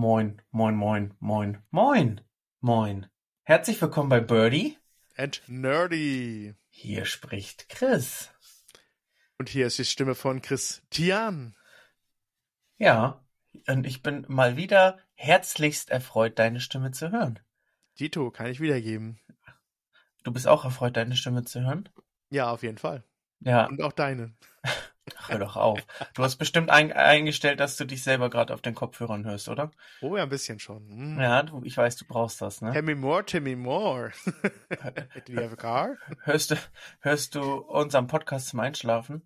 Moin, moin, moin, moin, moin, moin. Herzlich willkommen bei Birdie. And Nerdy. Hier spricht Chris. Und hier ist die Stimme von Christian. Ja, und ich bin mal wieder herzlichst erfreut, deine Stimme zu hören. Dito, kann ich wiedergeben. Du bist auch erfreut, deine Stimme zu hören? Ja, auf jeden Fall. Ja. Und auch deine. Hör doch auf. Du hast bestimmt ein eingestellt, dass du dich selber gerade auf den Kopfhörern hörst, oder? Oh ja, ein bisschen schon. Hm. Ja, du, ich weiß, du brauchst das, ne? Tell me more, tell me more. Do you have a car? Hörst du, hörst du unseren Podcast zum Einschlafen?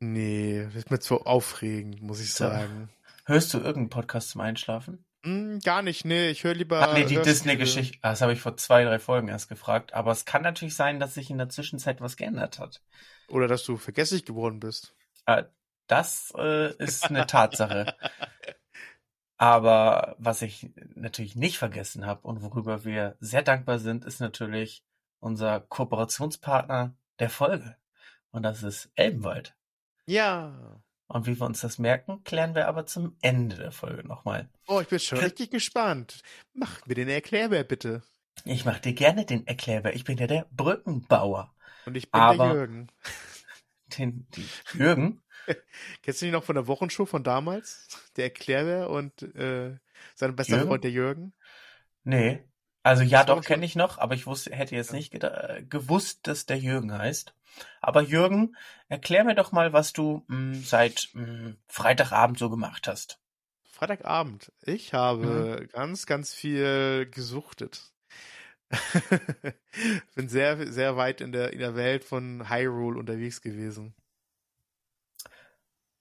Nee, das ist mir zu aufregend, muss ich So. sagen. Hörst du irgendeinen Podcast zum Einschlafen? Hm, gar nicht, nee. Ich höre lieber. Ach nee, die. Disney-Geschichte. Das habe ich vor zwei, drei Folgen erst gefragt. Aber es kann natürlich sein, dass sich in der Zwischenzeit was geändert hat. Oder dass du vergesslich geworden bist. Äh, Das äh, ist eine Tatsache. Aber was ich natürlich nicht vergessen habe und worüber wir sehr dankbar sind, ist natürlich unser Kooperationspartner der Folge. Und das ist Elbenwald. Ja. Und wie wir uns das merken, klären wir aber zum Ende der Folge nochmal. Oh, ich bin schon Chris- richtig gespannt. Mach mir den Erklärbär bitte. Ich mache dir gerne den Erklärer. Ich bin ja der Brückenbauer. Und ich bin Aber- der Jürgen. Den, die Jürgen. Kennst du ihn noch von der Wochenshow von damals? Der Erklärbär und äh, sein bester Jürgen? Freund der Jürgen? Nee. Also ja, doch, kenne ich noch, aber ich wusste, hätte jetzt nicht gewusst, dass der Jürgen heißt. Aber Jürgen, erklär mir doch mal, was du mh, seit mh, Freitagabend so gemacht hast. Freitagabend. Ich habe ganz, ganz viel gesuchtet. Bin sehr, sehr weit in der, in der Welt von Hyrule unterwegs gewesen.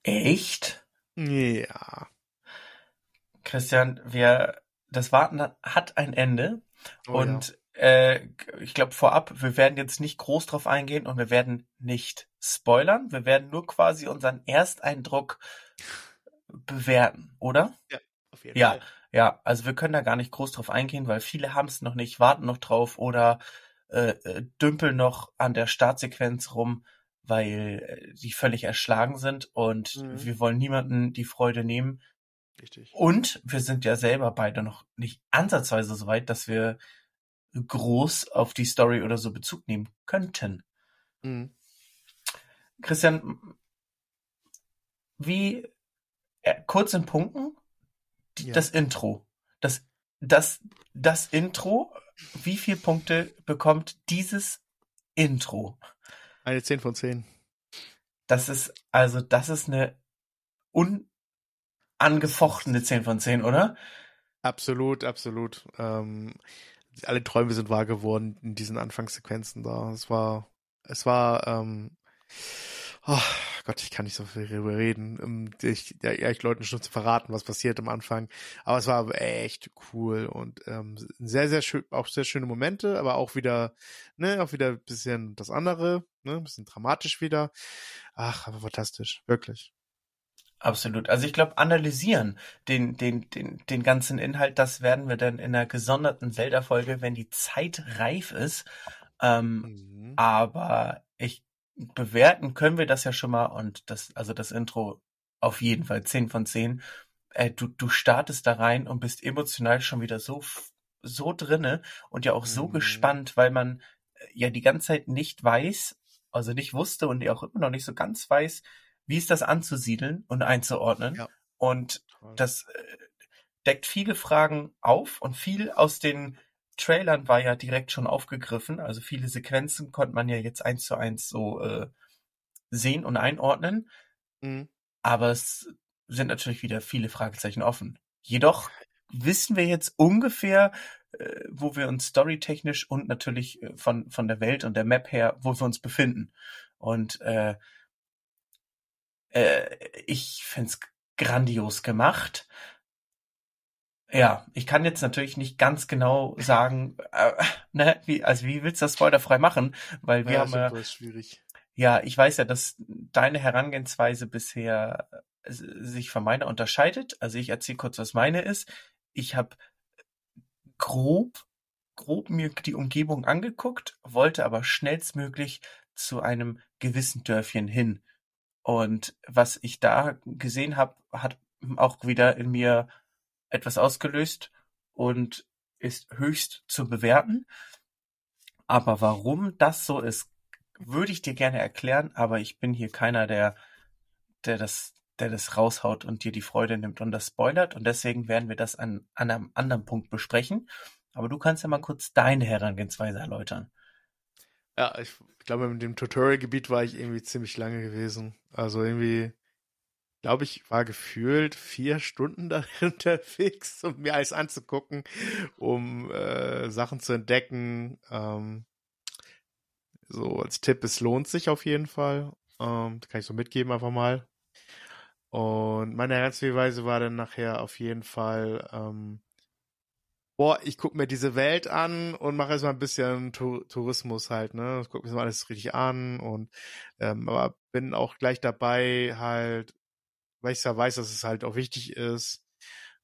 Echt? Ja. Christian, wir, das Warten hat ein Ende. Oh, und äh, ich glaube vorab, wir werden jetzt nicht groß drauf eingehen und wir werden nicht spoilern. Wir werden nur quasi unseren Ersteindruck bewerten, oder? ja. Auf jeden Ja. Fall. Ja, also wir können da gar nicht groß drauf eingehen, weil viele haben es noch nicht, warten noch drauf oder äh, äh, dümpeln noch an der Startsequenz rum, weil äh, die völlig erschlagen sind und Mhm. wir wollen niemanden die Freude nehmen. Richtig. Und wir sind ja selber beide noch nicht ansatzweise so weit, dass wir groß auf die Story oder so Bezug nehmen könnten. Mhm. Christian, wie äh, kurz in Punkten Ja. das Intro. Das, das, das Intro, wie viele Punkte bekommt dieses Intro? Eine 10 von 10. Das ist, also, das ist eine unangefochtene 10 von 10, oder? Absolut, absolut. Ähm, alle Träume sind wahr geworden in diesen Anfangssequenzen da. Es war, es war, ähm, oh Gott, ich kann nicht so viel darüber reden. Ähm, Ich, ja, ich Leuten schon zu verraten, was passiert am Anfang. Aber es war echt cool und ähm, sehr, sehr schön, auch sehr schöne Momente, aber auch wieder, ne, auch wieder ein bisschen das andere, ne, ein bisschen dramatisch wieder. Ach, aber fantastisch, wirklich. Absolut. Also ich glaube, analysieren den, den, den, den ganzen Inhalt, das werden wir dann in einer gesonderten Zelda-Folge, wenn die Zeit reif ist. Ähm, Mhm. aber bewerten können wir das ja schon mal und das, also das Intro auf jeden Fall 10 von 10. Äh, du, du startest da rein und bist emotional schon wieder so, so drinne und ja auch so Mhm. gespannt, weil man äh, ja die ganze Zeit nicht weiß, also nicht wusste und auch immer noch nicht so ganz weiß, wie ist das anzusiedeln und einzuordnen. Ja. Und Toll. das äh, deckt viele Fragen auf und viel aus den Trailern war ja direkt schon aufgegriffen. Also viele Sequenzen konnte man ja jetzt eins zu eins so äh, sehen und einordnen. Mhm. Aber es sind natürlich wieder viele Fragezeichen offen. Jedoch wissen wir jetzt ungefähr, äh, wo wir uns storytechnisch und natürlich äh, von, von der Welt und der Map her, wo wir uns befinden. Und äh, äh, ich find's grandios gemacht. Ja, ich kann jetzt natürlich nicht ganz genau sagen, äh, ne, wie, also wie willst du das spoilerfrei machen? Weil wir Ja, haben ja, super, ist schwierig. ja, ich weiß ja, dass deine Herangehensweise bisher äh, sich von meiner unterscheidet. Also ich erzähle kurz, was meine ist. Ich habe grob, grob mir die Umgebung angeguckt, wollte aber schnellstmöglich zu einem gewissen Dörfchen hin. Und was ich da gesehen habe, hat auch wieder in mir etwas ausgelöst und ist höchst zu bewerten. Aber warum das so ist, würde ich dir gerne erklären, aber ich bin hier keiner, der, der das, der das raushaut und dir die Freude nimmt und das spoilert. Und deswegen werden wir das an, an einem anderen Punkt besprechen. Aber du kannst ja mal kurz deine Herangehensweise erläutern. Ja, ich glaube, mit dem Tutorial-Gebiet war ich irgendwie ziemlich lange gewesen. Also irgendwie, glaube ich, war gefühlt vier Stunden da unterwegs, um mir alles anzugucken, um äh, Sachen zu entdecken. Ähm, so als Tipp, es lohnt sich auf jeden Fall. Ähm, das kann ich so mitgeben einfach mal. Und meine Herangehensweise war dann nachher auf jeden Fall, ähm, boah, ich gucke mir diese Welt an und mache erstmal ein bisschen Tour Tourismus halt, ne? Gucke mir mal alles richtig an und ähm, aber bin auch gleich dabei, halt, weil ich ja weiß, dass es halt auch wichtig ist,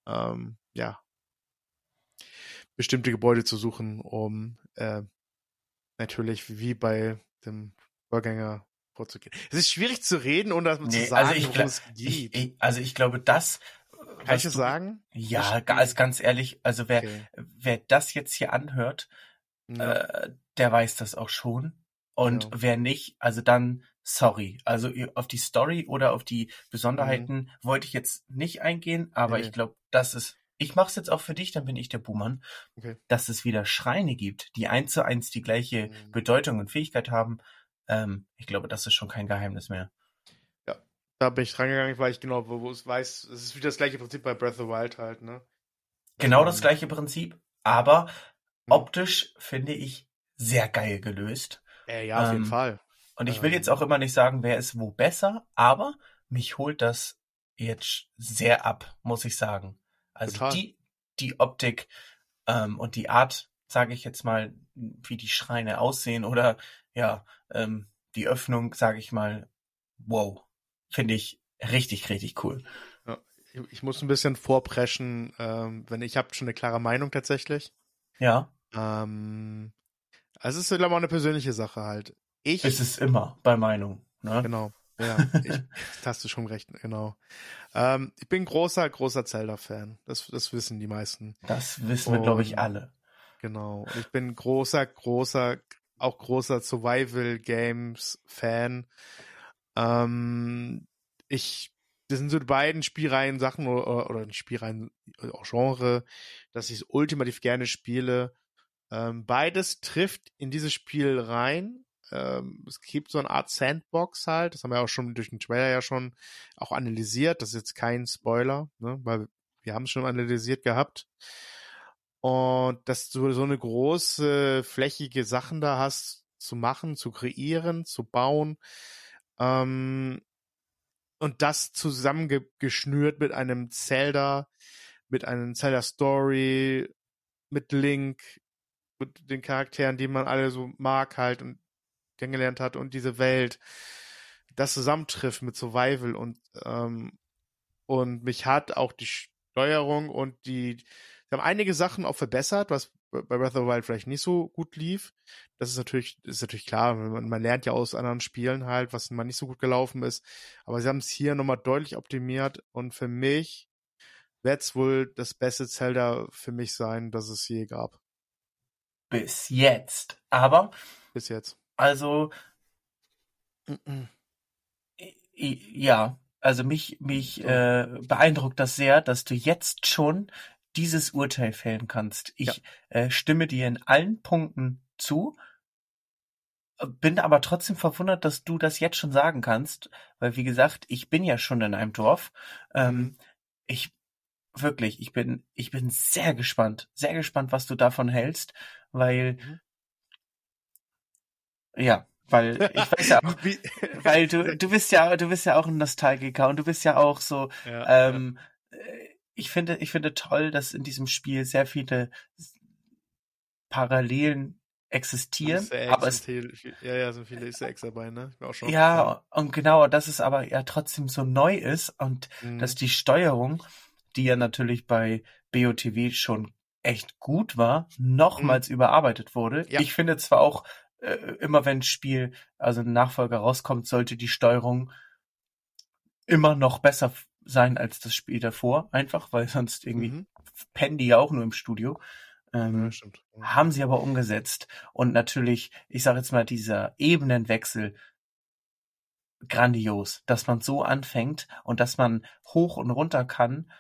ähm, ja, bestimmte Gebäude zu suchen, um äh, natürlich wie bei dem Vorgänger vorzugehen. Es ist schwierig zu reden, ohne dass man Nee, zu sagen, also ich, worum es geht. ich, ich, also ich glaube, das. Kann ich das sagen? Ja, ganz, ganz ehrlich, also wer, Okay. wer das jetzt hier anhört, Ja. äh, der weiß das auch schon. Und Ja. wer nicht, also dann sorry. Also auf die Story oder auf die Besonderheiten wollte ich jetzt nicht eingehen, aber Mhm. Nee, ich glaube, das ist. Ich mach's jetzt auch für dich, dann bin ich der Buhmann, Okay. dass es wieder Schreine gibt, die eins zu eins die gleiche Mhm. Bedeutung und Fähigkeit haben. Ähm, ich glaube, das ist schon kein Geheimnis mehr. Da bin ich rangegangen, weil ich genau, es weiß, es ist wieder das gleiche Prinzip bei Breath of the Wild halt, ne? Genau das gleiche Prinzip, aber Mhm. optisch finde ich sehr geil gelöst. Äh, ja, auf jeden Ähm, Fall. Und ich will Ähm. jetzt auch immer nicht sagen, wer ist wo besser, aber mich holt das jetzt sehr ab, muss ich sagen. Also Total. die, die Optik ähm, und die Art, sage ich jetzt mal, wie die Schreine aussehen oder ja, ähm, die Öffnung, sage ich mal, wow, finde ich richtig, richtig cool. Ich, ich muss ein bisschen vorpreschen, ähm, wenn ich habe schon eine klare Meinung tatsächlich. Ja, Ähm, also es ist glaube ich auch eine persönliche Sache halt. Ich ist es immer bei Meinung. Ne? genau. Ja, ich, hast du schon recht, genau. Ähm, ich bin großer, großer Zelda-Fan. Das, das wissen die meisten. Das wissen wir, glaube ich, alle. Genau. Ich bin großer, großer, auch großer Survival Games Fan. Ähm, ich, das sind so die beiden Spielreihen Sachen oder, oder Spielreihen, auch Genre, dass ich ultimativ gerne spiele. Ähm, beides trifft in dieses Spiel rein. Ähm, es gibt so eine Art Sandbox halt, das haben wir auch schon durch den Trailer ja schon auch analysiert. Das ist jetzt kein Spoiler, ne, weil wir haben es schon analysiert gehabt. Und dass du so eine große, flächige Sachen da hast zu machen, zu kreieren, zu bauen. Ähm, und das zusammengeschnürt mit einem Zelda, mit einem Zelda Story, mit Link, mit den Charakteren, die man alle so mag halt und kennengelernt hat und diese Welt, das zusammentrifft mit Survival und ähm, und mich hat auch die Steuerung und die sie haben einige Sachen auch verbessert, was bei Breath of the Wild vielleicht nicht so gut lief. Das ist natürlich, ist natürlich klar, man, man lernt ja aus anderen Spielen halt, was mal nicht so gut gelaufen ist. Aber sie haben es hier nochmal deutlich optimiert und für mich wird es wohl das beste Zelda für mich sein, das es je gab. Bis jetzt. Aber, Bis jetzt. Also, i- ja, also mich, mich So. äh, beeindruckt das sehr, dass du jetzt schon dieses Urteil fällen kannst. Ich äh, stimme dir in allen Punkten zu, äh, bin aber trotzdem verwundert, dass du das jetzt schon sagen kannst, weil wie gesagt, ich bin ja schon in einem Dorf. Ähm, Mhm. ich wirklich, ich bin, ich bin sehr gespannt, sehr gespannt, was du davon hältst, weil Mhm. Ja, weil ich weiß ja auch, weil du, du bist ja, du bist ja auch ein Nostalgiker und du bist ja auch so, ja, ähm, äh, ich finde, ich finde toll, dass in diesem Spiel sehr viele Parallelen existieren, aber es, ja, ja, sind viele Easter Eggs dabei, ne? Ich bin auch schon ja, und genau, dass es aber ja trotzdem so neu ist und Mhm. dass die Steuerung, die ja natürlich bei BOTW schon echt gut war, nochmals überarbeitet wurde. Mhm. Ja. Ich finde zwar auch, immer wenn ein Spiel, also ein Nachfolger rauskommt, sollte die Steuerung immer noch besser sein als das Spiel davor, einfach, weil sonst irgendwie Mhm. pennen die ja auch nur im Studio. Ähm, Ja, haben sie aber umgesetzt. Und natürlich, ich sage jetzt mal, dieser Ebenenwechsel grandios, dass man so anfängt und dass man hoch und runter kann.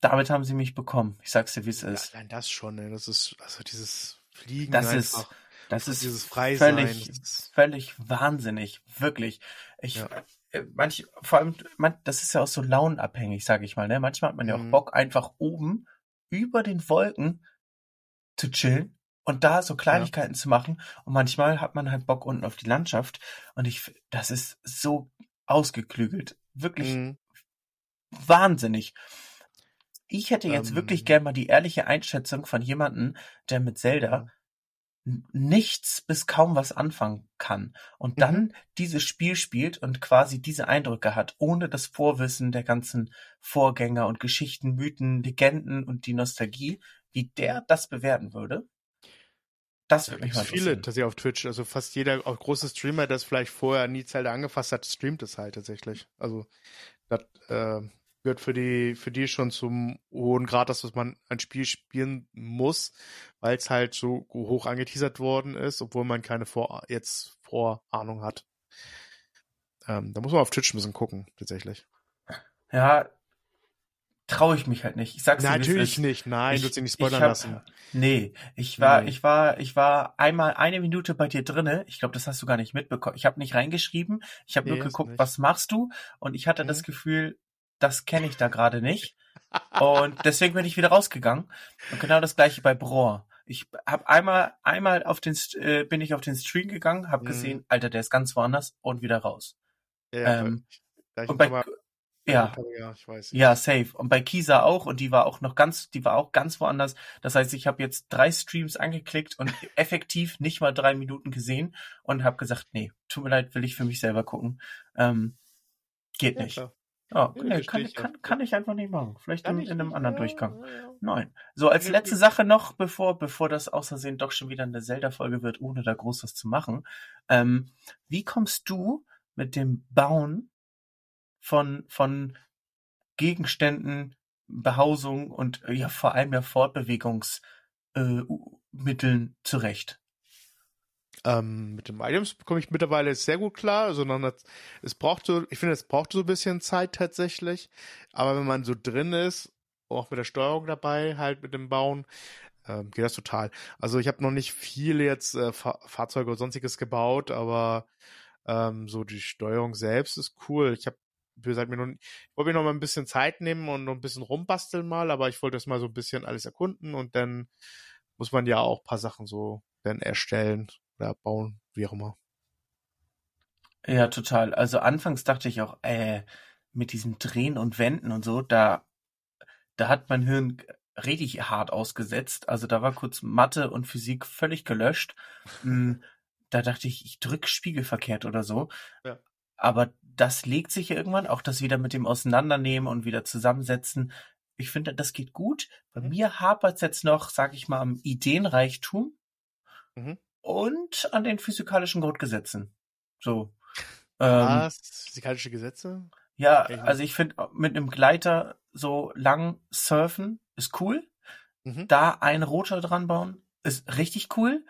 Damit haben sie mich bekommen. Ich sag's dir, wie es Ja, ist. allein das schon, ey. Das ist, also dieses Fliegen Das ist, einfach. Das ist dieses Freisein. völlig, völlig wahnsinnig, wirklich. Ich, Ja. äh, manch, vor allem, man, das ist ja auch so launenabhängig, sage ich mal. Ne? Manchmal hat man ja auch Mhm. Bock, einfach oben über den Wolken zu chillen und da so Kleinigkeiten zu machen. Und manchmal hat man halt Bock unten auf die Landschaft. Und ich, das ist so ausgeklügelt, wirklich Mhm. wahnsinnig. Ich hätte jetzt wirklich Ähm. gern mal die ehrliche Einschätzung von jemandem, der mit Zelda Ja. Nichts bis kaum was anfangen kann und Mhm. dann dieses Spiel spielt und quasi diese Eindrücke hat, ohne das Vorwissen der ganzen Vorgänger und Geschichten, Mythen, Legenden und die Nostalgie, wie der das bewerten würde. Das Da würde mich mal viele interessieren. tatsächlich auf Twitch. Also fast jeder auch große Streamer, der es vielleicht vorher nie Zelda angefasst hat, streamt es halt tatsächlich. Also das äh, gehört für die für die schon zum hohen Grad, dass man ein Spiel spielen muss, weil es halt so hoch angeteasert worden ist, obwohl man keine vor jetzt Vorahnung hat. Ähm, da muss man auf Twitch ein bisschen gucken, tatsächlich. Ja, traue ich mich halt nicht. Ich sag's dir, Natürlich nicht, nein, Ich- du hast dich nicht ich spoilern hab- lassen. Nee, ich war, Nee. ich war, ich war einmal eine Minute bei dir drinne. Ich glaube, das hast du gar nicht mitbekommen. Ich habe nicht reingeschrieben. Ich habe Nee, nur geguckt, was machst du? Und ich hatte das Mhm. Gefühl, das kenne ich da gerade nicht. Und deswegen bin ich wieder rausgegangen. Und genau das gleiche bei Bror. Ich habe einmal, einmal auf den, äh, bin ich auf den Stream gegangen, habe Mhm. gesehen, Alter, der ist ganz woanders und wieder raus. Ja, ähm, Und bei, Mal ja, safe. Und bei Kisa auch. Und die war auch noch ganz, die war auch ganz woanders. Das heißt, ich habe jetzt drei Streams angeklickt und effektiv nicht mal drei Minuten gesehen und habe gesagt, nee, tut mir leid, will ich für mich selber gucken. Ähm, geht Ja, nicht. klar. Ja, Ja, nee, kann, kann, kann ich einfach nicht machen. Vielleicht in, in einem anderen ja, Durchgang. ja, ja. Nein. So, als letzte. Sache noch, bevor, bevor das außersehen doch schon wieder eine Zelda-Folge wird, ohne da groß was zu machen. Ähm, wie kommst du mit dem Bauen von, von Gegenständen, Behausung und ja vor allem ja Fortbewegungsmitteln äh, zurecht? Ähm, mit den Items bekomme ich mittlerweile sehr gut klar, sondern das, es braucht ich finde, es braucht so ein bisschen Zeit tatsächlich. Aber wenn man so drin ist, auch mit der Steuerung dabei, halt mit dem Bauen, ähm, geht das total. Also ich habe noch nicht viel jetzt äh, Fa Fahrzeuge oder sonstiges gebaut, aber ähm, so die Steuerung selbst ist cool. Ich habe gesagt, mir noch, ich wollte mir noch mal ein bisschen Zeit nehmen und noch ein bisschen rumbasteln mal, aber ich wollte das mal so ein bisschen alles erkunden und dann muss man ja auch ein paar Sachen so dann erstellen oder bauen, wie auch immer. Ja, total. Also anfangs dachte ich auch, äh, mit diesem Drehen und Wenden und so, da, da hat mein Hirn richtig hart ausgesetzt. Also da war kurz Mathe und Physik völlig gelöscht. Mm, Da dachte ich, ich drück spiegelverkehrt oder so. Ja. Aber das legt sich ja irgendwann, auch das wieder mit dem Auseinandernehmen und wieder zusammensetzen. Ich finde, das geht gut. Bei Mhm. mir hapert es jetzt noch, sag ich mal, am Ideenreichtum Mhm. Und an den physikalischen Grundgesetzen. So. Ähm, Was? Physikalische Gesetze? ja, also ich finde, mit einem Gleiter so lang surfen ist cool. Mhm. Da ein Rotor dran bauen ist richtig cool.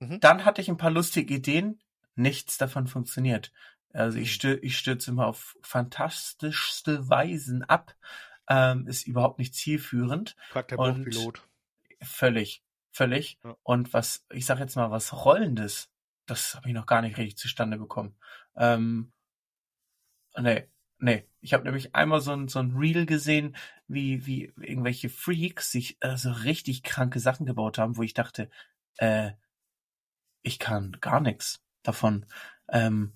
Mhm. Dann hatte ich ein paar lustige Ideen. Nichts davon funktioniert. Also ich, Mhm. stür, ich stürze immer auf fantastischste Weisen ab. Ähm, ist überhaupt nicht zielführend. Fragt der Und- Bauchpilot. Völlig, völlig. Ja. Und was, ich sag jetzt mal, was Rollendes, das habe ich noch gar nicht richtig zustande bekommen. Ähm, nee, nee. Ich habe nämlich einmal so ein, so ein Reel gesehen, wie, wie irgendwelche Freaks sich äh, so richtig kranke Sachen gebaut haben, wo ich dachte, äh, ich kann gar nichts davon. Ähm,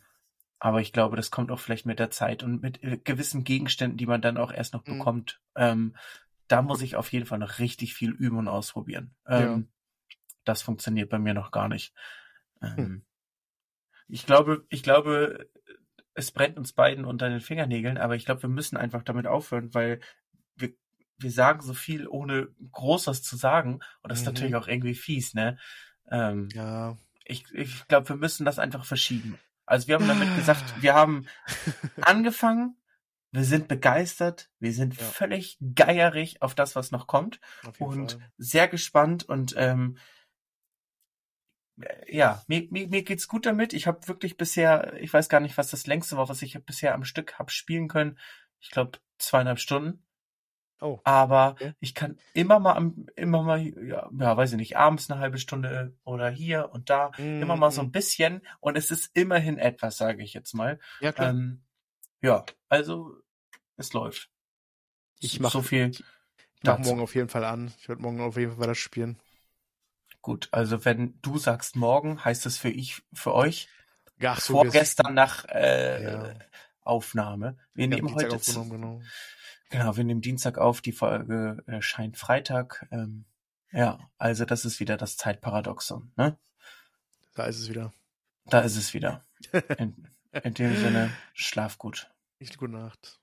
aber ich glaube, das kommt auch vielleicht mit der Zeit und mit äh, gewissen Gegenständen, die man dann auch erst noch Mhm. bekommt. Ähm, da muss ich auf jeden Fall noch richtig viel üben und ausprobieren. Ähm, Das funktioniert bei mir noch gar nicht. Ähm, Hm. Ich glaube, ich glaube, es brennt uns beiden unter den Fingernägeln, aber ich glaube, wir müssen einfach damit aufhören, weil wir, wir sagen so viel, ohne Großes zu sagen. Und das ist Mhm. natürlich auch irgendwie fies, ne? Ähm, Ja. ich ich glaube, wir müssen das einfach verschieben. Also wir haben damit gesagt, wir haben angefangen, wir sind begeistert, wir sind Ja. völlig geierig auf das, was noch kommt und Fall. sehr gespannt und ähm, äh, ja, mir, mir, mir geht's gut damit. Ich habe wirklich bisher, ich weiß gar nicht, was das längste war, was ich bisher am Stück habe spielen können. Ich glaube zweieinhalb Stunden. Oh, Aber Okay. ich kann immer mal, am- immer mal, ja, ja, weiß ich nicht, abends eine halbe Stunde oder hier und da, immer mal so Mhm. ein bisschen. Und es ist immerhin etwas, sage ich jetzt mal. Ja, klar. Ähm, ja, also es läuft. Ich So- mach- so viel ich mach morgen auf jeden Fall an. Ich werde morgen auf jeden Fall weiter spielen. Gut, also wenn du sagst morgen, heißt es für ich, für euch Ach so, vorgestern nach äh, Ja. Aufnahme. Wir haben nehmen heute genau. genau, wir nehmen Dienstag auf. Die Folge erscheint Freitag. Ähm, ja, also das ist wieder das Zeitparadoxon. Ne? Da ist es wieder. Da ist es wieder. In, in dem Sinne, schlaf gut. Nicht gute Nacht.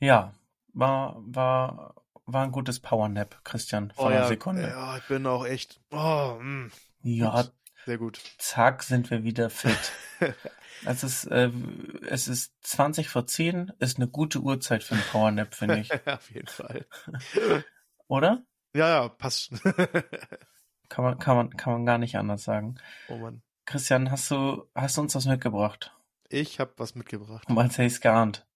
Ja, war war war ein gutes Powernap, Christian, von Oh einer ja, Sekunde. ja, ich bin auch echt. Oh, mh, Ja, gut. Sehr gut. zack, sind wir wieder fit. Es ist, äh, es ist 20 vor 10, ist eine gute Uhrzeit für einen Powernap, finde ich. auf jeden Fall. Oder? Ja, ja, passt. Kann man, kann man, kann man gar nicht anders sagen. oh Mann. Christian, hast du, hast du uns was mitgebracht? Ich habe was mitgebracht. Um als hätte ich's geahnt.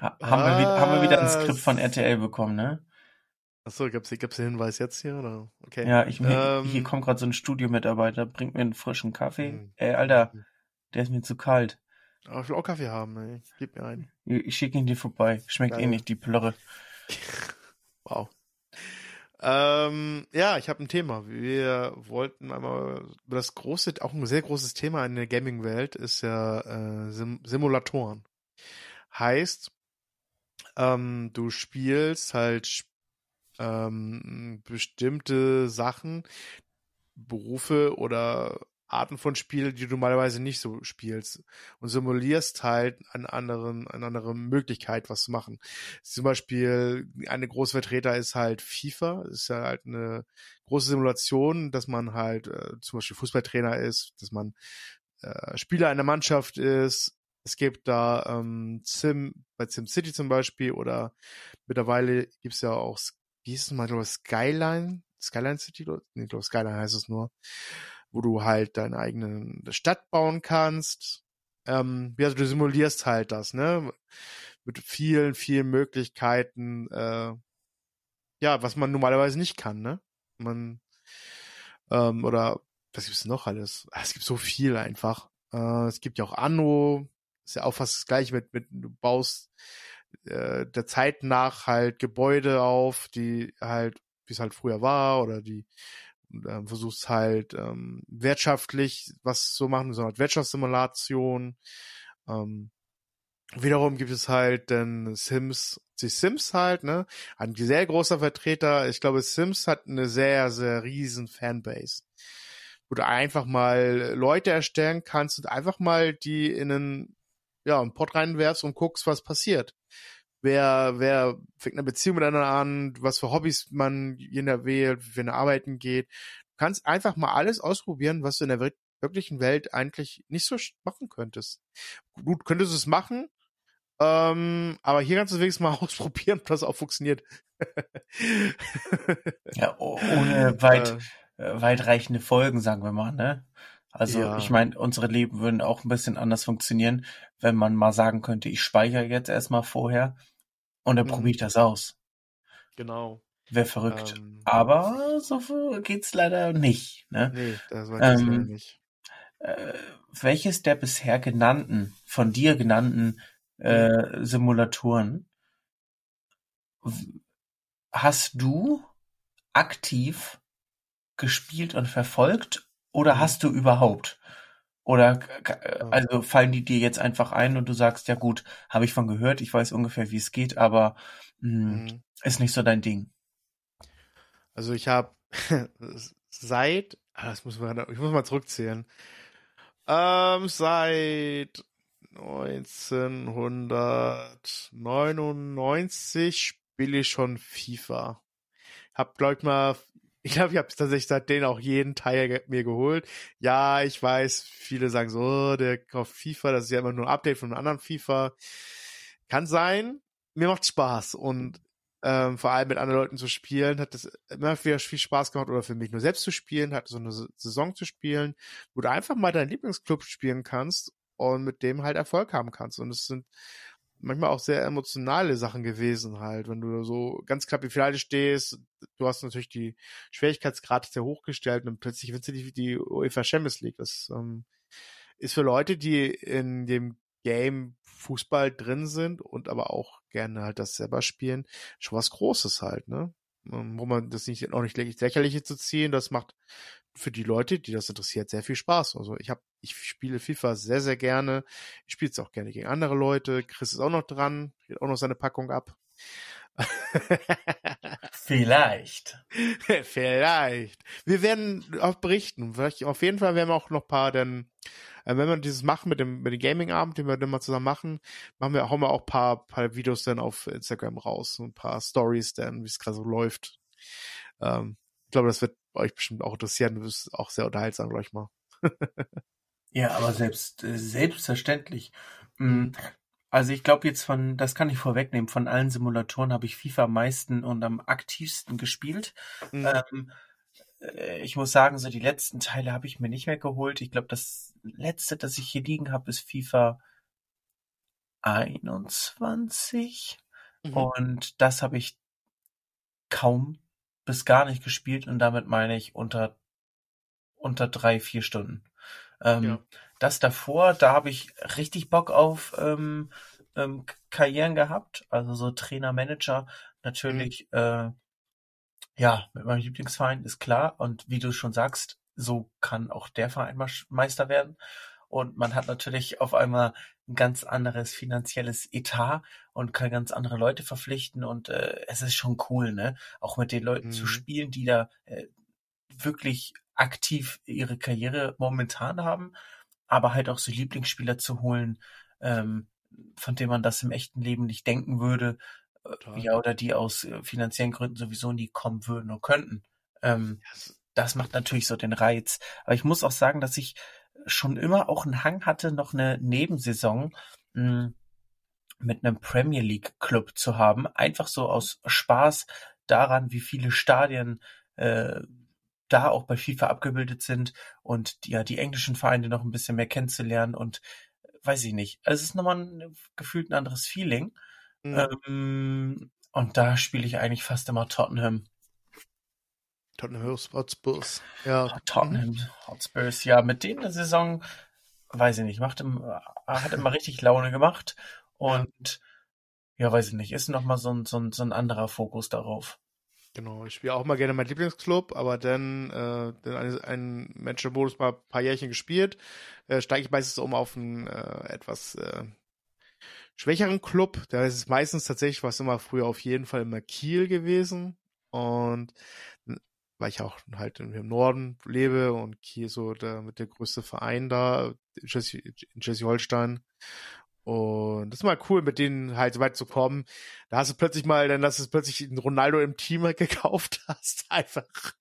Ha haben, wir, wieder- haben wir wieder ein Skript von? RTL bekommen, ne? Achso, gibt's, gibt's den Hinweis jetzt hier, oder? Okay. Ja, ich, Ähm, hier kommt gerade so ein Studiomitarbeiter, bringt mir einen frischen Kaffee. Hm. Ey, Alter, der ist mir zu kalt. Aber ich will auch Kaffee haben, ey. Gib mir einen. Ich, ich schicke ihn dir vorbei. Schmeckt eh Geil. nicht, die Plörre. Wow. Ähm, ja, ich habe ein Thema. Wir wollten einmal über das große, auch ein sehr großes Thema in der Gaming-Welt ist ja äh, Sim Simulatoren. Heißt, ähm, du spielst halt ähm, bestimmte Sachen, Berufe oder Arten von Spielen, die du normalerweise nicht so spielst und simulierst halt an anderen, eine andere Möglichkeit, was zu machen. Zum Beispiel eine große Vertreter ist halt FIFA, ist ja halt eine große Simulation, dass man halt äh, zum Beispiel Fußballtrainer ist, dass man äh, Spieler einer Mannschaft ist. Es gibt da ähm, Sim, bei SimCity zum Beispiel oder mittlerweile gibt's ja auch, wie hieß es mal, glaube Skyline, Skyline City, nee, glaube Skyline heißt es nur, wo du halt deine eigene Stadt bauen kannst. Ähm, also du simulierst halt das, ne? Mit vielen, vielen Möglichkeiten, äh, ja, was man normalerweise nicht kann, ne? Man, ähm, oder was gibt's noch alles? Ah, Es gibt so viel einfach. Äh, es gibt ja auch Anno, ist ja auch fast das gleiche mit, mit du baust äh, der Zeit nach halt Gebäude auf, die halt, wie es halt früher war, oder die ähm, versuchst halt ähm, wirtschaftlich was zu machen, so eine Art Wirtschaftssimulation. Ähm, wiederum gibt es halt den Sims, die Sims halt, ne? Ein sehr großer Vertreter. Ich glaube, Sims hat eine sehr, sehr riesen Fanbase. Wo du einfach mal Leute erstellen kannst und einfach mal die in einen, ja, einen Pod reinwerfst und guckst, was passiert. Wer, wer fängt eine Beziehung miteinander an, was für Hobbys man jeder wählt, wie er arbeiten geht. Du kannst einfach mal alles ausprobieren, was du in der wir- wirklichen Welt eigentlich nicht so machen könntest. Gut, könntest du es machen, ähm, aber hier kannst du es wenigstens mal ausprobieren, ob das auch funktioniert. Ja, oh- ohne weit, äh, weitreichende Folgen, sagen wir mal, ne? Also Ja. ich meine, unsere Leben würden auch ein bisschen anders funktionieren, wenn man mal sagen könnte, ich speichere jetzt erstmal vorher und dann Mhm. probiere ich das aus. genau. Wäre verrückt. Ähm, Aber so geht's leider nicht, ne? nee, das ich Ähm, leider nicht. Äh, welches der bisher genannten, von dir genannten äh, Simulatoren w- hast du aktiv gespielt und verfolgt oder Mhm. hast du überhaupt? Oder also fallen die dir jetzt einfach ein und du sagst, ja gut, habe ich von gehört, ich weiß ungefähr, wie es geht, aber mh, Mhm. ist nicht so dein Ding. Also ich habe seit, ah, das muss man, ich muss mal zurückzählen. Ähm, seit 1999 spiele ich schon FIFA. Hab, glaub ich mal, Ich glaube, ich habe tatsächlich seitdem auch jeden Teil mir geholt. Ja, ich weiß, viele sagen so, oh, der kauft FIFA, das ist ja immer nur ein Update von einem anderen FIFA. Kann sein. Mir macht Spaß und ähm, vor allem mit anderen Leuten zu spielen, hat das immer wieder viel Spaß gemacht oder für mich nur selbst zu spielen, hat so eine Saison zu spielen, wo du einfach mal deinen Lieblingsclub spielen kannst und mit dem halt Erfolg haben kannst. Und es sind manchmal auch sehr emotionale Sachen gewesen halt, wenn du so ganz knapp im Finale stehst, du hast natürlich die Schwierigkeitsgrad sehr hochgestellt und plötzlich wird du die, die UEFA Champions League. Das ähm, ist für Leute, die in dem Game Fußball drin sind und aber auch gerne halt das selber spielen, schon was Großes halt, ne? Ähm, wo man das nicht auch nicht lächerliche zu ziehen, das macht für die Leute, die das interessiert, sehr viel Spaß. Also ich habe, ich spiele FIFA sehr, sehr gerne. Ich spiele es auch gerne gegen andere Leute. Chris ist auch noch dran, geht auch noch seine Packung ab. Vielleicht. Vielleicht. Wir werden auch berichten. Vielleicht, auf jeden Fall werden wir auch noch paar, denn äh, wenn wir dieses machen mit dem, mit dem Gaming-Abend, den wir dann mal zusammen machen, machen wir, hauen wir auch paar, paar Videos dann auf Instagram raus, ein paar Stories dann, wie es gerade so läuft. Ähm, ich glaube, das wird euch bestimmt auch interessieren. Das ist auch sehr unterhaltsam, glaube ich mal. ja, aber selbst äh, selbstverständlich. Mhm. Also ich glaube jetzt von, das kann ich vorwegnehmen, von allen Simulatoren habe ich FIFA am meisten und am aktivsten gespielt. Mhm. Ähm, äh, ich muss sagen, so die letzten Teile habe ich mir nicht mehr geholt. Ich glaube, das letzte, das ich hier liegen habe, ist FIFA 21. Mhm. Und das habe ich kaum bis gar nicht gespielt und damit meine ich unter, unter drei, vier Stunden. Ähm, ja. Das davor, da habe ich richtig Bock auf ähm, ähm, Karrieren gehabt, also so Trainer, Manager, natürlich, mhm. äh, ja, mit meinem Lieblingsverein ist klar. Und wie du schon sagst, so kann auch der Verein Meister werden. Und man hat natürlich auf einmal ein ganz anderes finanzielles Etat und kann ganz andere Leute verpflichten und äh, es ist schon cool, ne? Auch mit den Leuten mhm. zu spielen, die da äh, wirklich aktiv ihre Karriere momentan haben, aber halt auch so Lieblingsspieler zu holen, ähm, von denen man das im echten Leben nicht denken würde, äh, ja, oder die aus äh, finanziellen Gründen sowieso nie kommen würden oder könnten. Ähm, das macht natürlich so den Reiz. Aber ich muss auch sagen, dass ich schon immer auch einen Hang hatte, noch eine Nebensaison mh, hm, mit einem Premier League Club zu haben. Einfach so aus Spaß daran, wie viele Stadien äh, da auch bei FIFA abgebildet sind und die, ja die englischen Vereine noch ein bisschen mehr kennenzulernen und äh, weiß ich nicht. Also es ist nochmal ein, gefühlt ein anderes Feeling. Mhm. Ähm, und da spiele ich eigentlich fast immer Tottenham. Tottenham Hotspurs. Ja. Ah, Tottenham Hotspurs, ja, mit denen der Saison, weiß ich nicht, macht im, hat immer richtig Laune gemacht und ja, weiß ich nicht, ist nochmal so ein, so, ein, so ein anderer Fokus darauf. Genau, ich spiele auch mal gerne meinen Lieblingsclub, aber dann, äh, dann einen, einen Match-Modus mal ein paar Jährchen gespielt, äh, steige ich meistens um auf einen äh, etwas äh, schwächeren Club. Da ist es meistens tatsächlich, was immer früher auf jeden Fall immer Kiel gewesen. Und weil ich auch halt im Norden lebe und Kiel so der, mit der größte Verein da in Schleswig-Holstein. Und das ist mal cool, mit denen halt so weit zu kommen. Da hast du plötzlich mal, dann dass du plötzlich einen Ronaldo im Team gekauft hast, einfach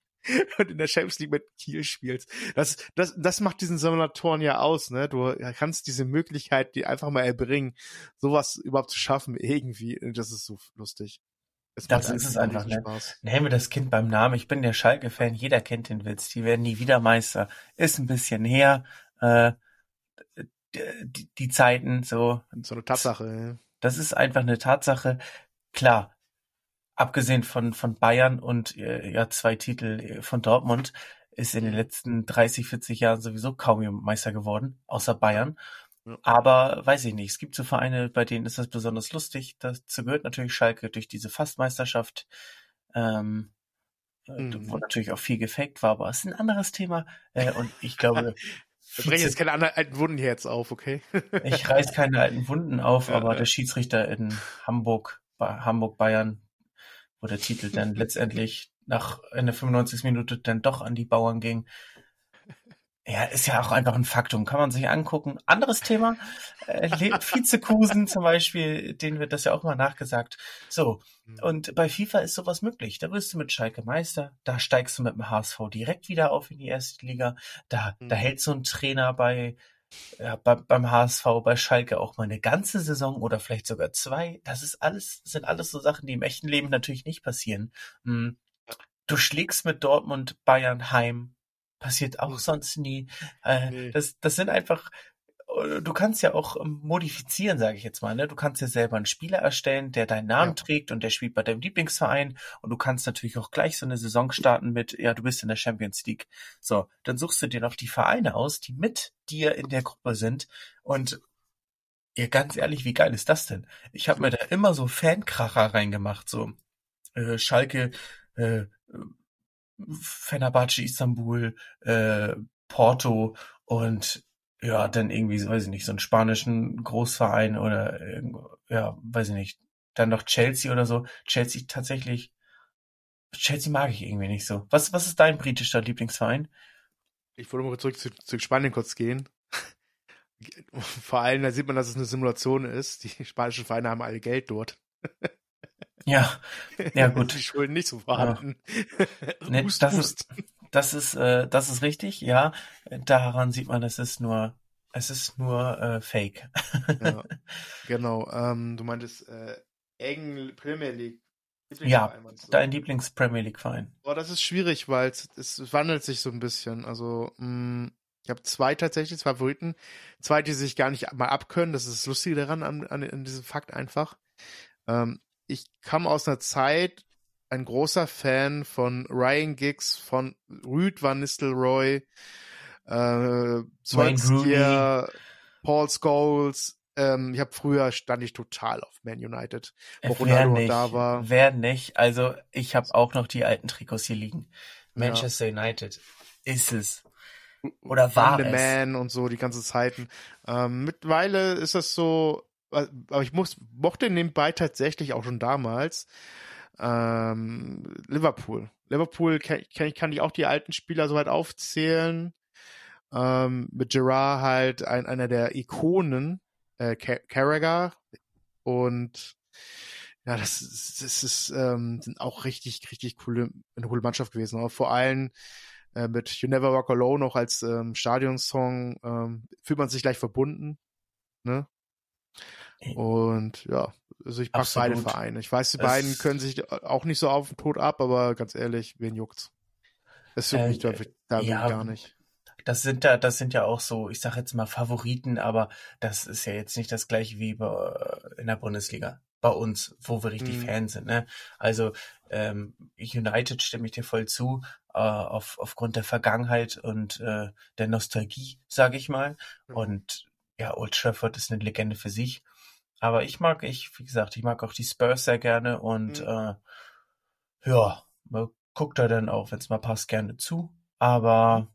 und in der Champions League mit Kiel spielst. Das, das, das macht diesen Simulatoren ja aus, ne? Du kannst diese Möglichkeit, die einfach mal erbringen, sowas überhaupt zu schaffen, irgendwie. Das ist so lustig. Es das ist es einfach, ne? Nehme das Kind beim Namen. Ich bin der Schalke-Fan, jeder kennt den Witz. Die werden nie wieder Meister. Ist ein bisschen her. Äh, die, die Zeiten so. So eine Tatsache. Das ist einfach eine Tatsache. Klar, abgesehen von, von Bayern und äh, ja zwei Titel äh, von Dortmund, ist in den letzten 30, 40 Jahren sowieso kaum Meister geworden, außer Bayern. Ja. Aber weiß ich nicht, es gibt so Vereine, bei denen ist das besonders lustig. Dazu gehört natürlich Schalke durch diese Fastmeisterschaft, ähm, äh, mhm. wo natürlich auch viel gefaked war, aber es ist ein anderes Thema. Äh, und ich glaube. Wir brechen jetzt keine alten Wunden hier jetzt auf, okay? ich reiß keine alten Wunden auf, ja, aber der Schiedsrichter in Hamburg, Hamburg Bayern, wo der Titel dann letztendlich nach Ende 95. Minute dann doch an die Bauern ging. Ja, ist ja auch einfach ein Faktum, kann man sich angucken. Anderes Thema, äh, Vizekusen zum Beispiel, denen wird das ja auch mal nachgesagt. So, mhm. und bei FIFA ist sowas möglich. Da wirst du mit Schalke Meister, da steigst du mit dem HSV direkt wieder auf in die erste Liga, da, mhm. da hält so ein Trainer bei, ja, bei, beim HSV, bei Schalke auch mal eine ganze Saison oder vielleicht sogar zwei. Das ist alles, sind alles so Sachen, die im echten Leben natürlich nicht passieren. Hm. Du schlägst mit Dortmund Bayern heim, Passiert auch hm. sonst nie. Äh, nee. das, das sind einfach, äh, du kannst ja auch ähm, modifizieren, sage ich jetzt mal. Ne? Du kannst ja selber einen Spieler erstellen, der deinen Namen ja. trägt und der spielt bei deinem Lieblingsverein. Und du kannst natürlich auch gleich so eine Saison starten mit, ja, du bist in der Champions League. So, dann suchst du dir noch die Vereine aus, die mit dir in der Gruppe sind. Und ja, ganz ehrlich, wie geil ist das denn? Ich habe mir da immer so Fankracher reingemacht, so äh, Schalke, äh, Fenerbahce Istanbul, äh, Porto und ja, dann irgendwie, weiß ich nicht, so einen spanischen Großverein oder ja, weiß ich nicht, dann noch Chelsea oder so. Chelsea tatsächlich, Chelsea mag ich irgendwie nicht so. Was, was ist dein britischer Lieblingsverein? Ich wollte mal zurück zu, zu Spanien kurz gehen. Vor allem, da sieht man, dass es eine Simulation ist. Die spanischen Vereine haben alle Geld dort. Ja, ja gut. Die Schulden nicht so vorhanden. Ja. Ust, das, Ust. Ist, das ist, äh, das ist richtig, ja. Daran sieht man, es ist nur, es ist nur äh, Fake. ja, genau. Ähm, du meintest äh, Eng Premier League. Ja, dein Lieblings-Premier League-Verein. Boah, das ist schwierig, weil es, es wandelt sich so ein bisschen. Also, mh, mm, ich habe zwei tatsächlich, zwei Favoriten. Zwei, die sich gar nicht mal abkönnen. Das ist das Lustige daran, an, an, an diesem Fakt einfach. Ähm, ich kam aus einer Zeit, ein großer Fan von Ryan Giggs, von Rüd Van Nistelrooy, äh, Solskjaer, Paul Scholes. Ähm, ich habe früher stand ich total auf Man United, wo Ronaldo nicht, da war. Wer nicht? Also ich habe auch noch die alten Trikots hier liegen. Manchester ja. United ist es. Oder war es? Man und so die ganzen Zeiten. Ähm, mittlerweile ist das so, aber ich muss, mochte nebenbei tatsächlich auch schon damals ähm, Liverpool. Liverpool kann, kann, ich auch die alten Spieler soweit aufzählen. Ähm, mit Gerard halt ein, einer der Ikonen, äh, Carragher und ja, das, ist, das ist ähm, sind auch richtig, richtig coole, eine coole Mannschaft gewesen. Aber vor allem äh, mit You Never Walk Alone auch als ähm, Stadionsong ähm, fühlt man sich gleich verbunden. Ne? Und ja, also ich pack beide Vereine. Ich weiß, die es beiden können sich auch nicht so auf den Tod ab, aber ganz ehrlich, wen juckt's? Das juckt äh, mich da, da ja, gar nicht. Das sind da, das sind ja auch so, ich sag jetzt mal Favoriten, aber das ist ja jetzt nicht das gleiche wie bei, in der Bundesliga. Bei uns, wo wir richtig mhm. Fans sind. Ne? Also ähm, United stimme ich dir voll zu, äh, auf, aufgrund der Vergangenheit und äh, der Nostalgie, sage ich mal. Mhm. Und ja, Old Trafford ist eine Legende für sich. Aber ich mag, ich, wie gesagt, ich mag auch die Spurs sehr gerne und mhm. äh, ja, man guckt da dann auch, wenn es mal passt, gerne zu. Aber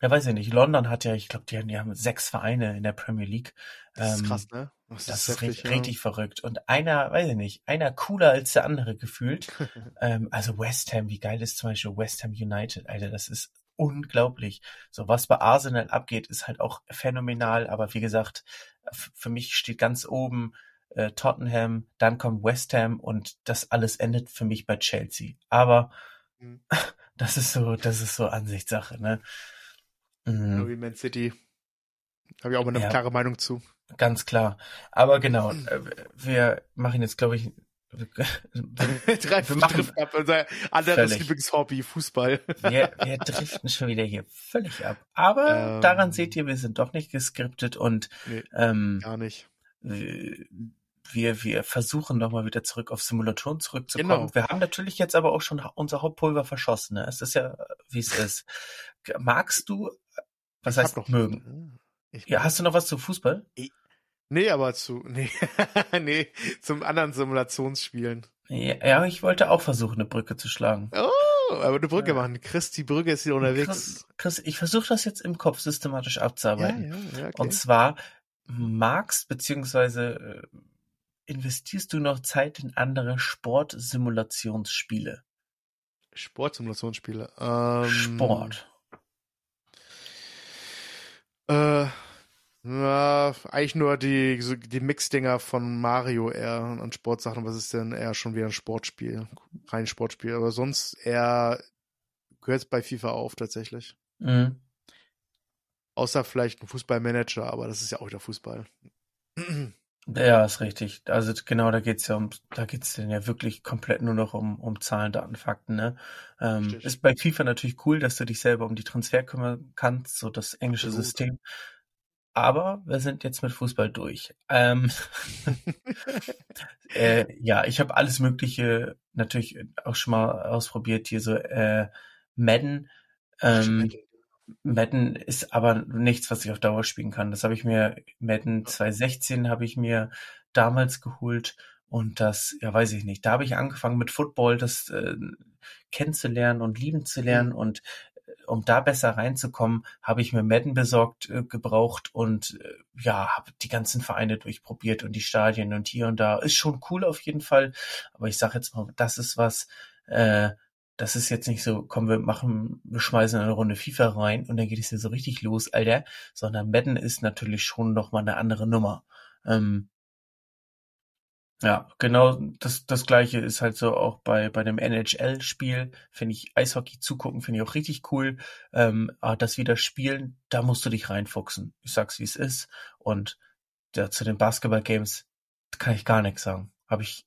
ja, weiß ich nicht. London hat ja, ich glaube, die, die, haben sechs Vereine in der Premier League. Das ist ähm, krass, ne? Das, das ist, richtig, richtig ja. verrückt. Und einer, weiß ich nicht, einer cooler als der andere gefühlt. ähm, also West Ham, wie geil ist zum Beispiel West Ham United, Alter, das ist unglaublich. So was bei Arsenal abgeht, ist halt auch phänomenal. Aber wie gesagt, für mich steht ganz oben äh, Tottenham, dann kommt West Ham und das alles endet für mich bei Chelsea. Aber mhm. das ist so, das ist so Ansichtssache, ne? Mhm. Wie Man City. Habe ich auch mal eine ja, klare Meinung zu. Ganz klar. Aber genau, äh, wir machen jetzt, glaube ich, Machen ab unser anderes Lieblingshobby, Fußball. wir, wir driften schon wieder hier völlig ab. Aber ähm, daran seht ihr, wir sind doch nicht geskriptet und nee, ähm, gar nicht. Wir, wir versuchen nochmal wieder zurück auf Simulatoren zurückzukommen. Genau. Wir haben natürlich jetzt aber auch schon unser Hauptpulver verschossen. Ne? Es ist ja, wie es ist. Magst du, was ich heißt noch mögen? ja, hast du noch was zu Fußball? Ich, Nee, aber zu, nee, nee, zum anderen Simulationsspielen. Ja, ich wollte auch versuchen, eine Brücke zu schlagen. Oh, aber eine Brücke ja. machen. Chris, die Brücke ist hier unterwegs. Chris, Chris ich versuche das jetzt im Kopf systematisch abzuarbeiten. Ja, ja, ja, okay. Und zwar magst, beziehungsweise äh, investierst du noch Zeit in andere Sportsimulationsspiele? Sportsimulationsspiele. Ähm, Sport. Äh, na, eigentlich nur die, so die Mix-Dinger von Mario eher an Sportsachen. Was ist denn eher schon wieder ein Sportspiel? Rein Sportspiel. Aber sonst eher gehört es bei FIFA auf tatsächlich. Mhm. Außer vielleicht ein Fußballmanager, aber das ist ja auch wieder Fußball. Ja, ist richtig. Also genau, da geht's ja um, da geht's dann ja wirklich komplett nur noch um, um Zahlen, Daten, Fakten, ne? Ähm, ist bei FIFA natürlich cool, dass du dich selber um die Transfer kümmern kannst, so das englische Absolut. System. Aber wir sind jetzt mit Fußball durch. Ähm, äh, ja, ich habe alles Mögliche natürlich auch schon mal ausprobiert, hier so äh, Madden. Ähm, Madden ist aber nichts, was ich auf Dauer spielen kann. Das habe ich mir, Madden 2016 habe ich mir damals geholt und das, ja weiß ich nicht, da habe ich angefangen mit Football, das äh, kennenzulernen und lieben zu lernen mhm. und um da besser reinzukommen, habe ich mir Madden besorgt, äh, gebraucht und äh, ja, habe die ganzen Vereine durchprobiert und die Stadien und hier und da. Ist schon cool auf jeden Fall, aber ich sage jetzt mal, das ist was, äh, das ist jetzt nicht so, komm, wir machen, wir schmeißen eine Runde FIFA rein und dann geht es ja so richtig los, Alter, sondern Madden ist natürlich schon noch mal eine andere Nummer. Ähm, ja, genau das, das gleiche ist halt so auch bei, bei dem NHL-Spiel, finde ich Eishockey zugucken, finde ich auch richtig cool. Ähm, aber das wieder spielen, da musst du dich reinfuchsen. Ich sag's wie es ist. Und ja, zu den Basketball-Games kann ich gar nichts sagen. Habe ich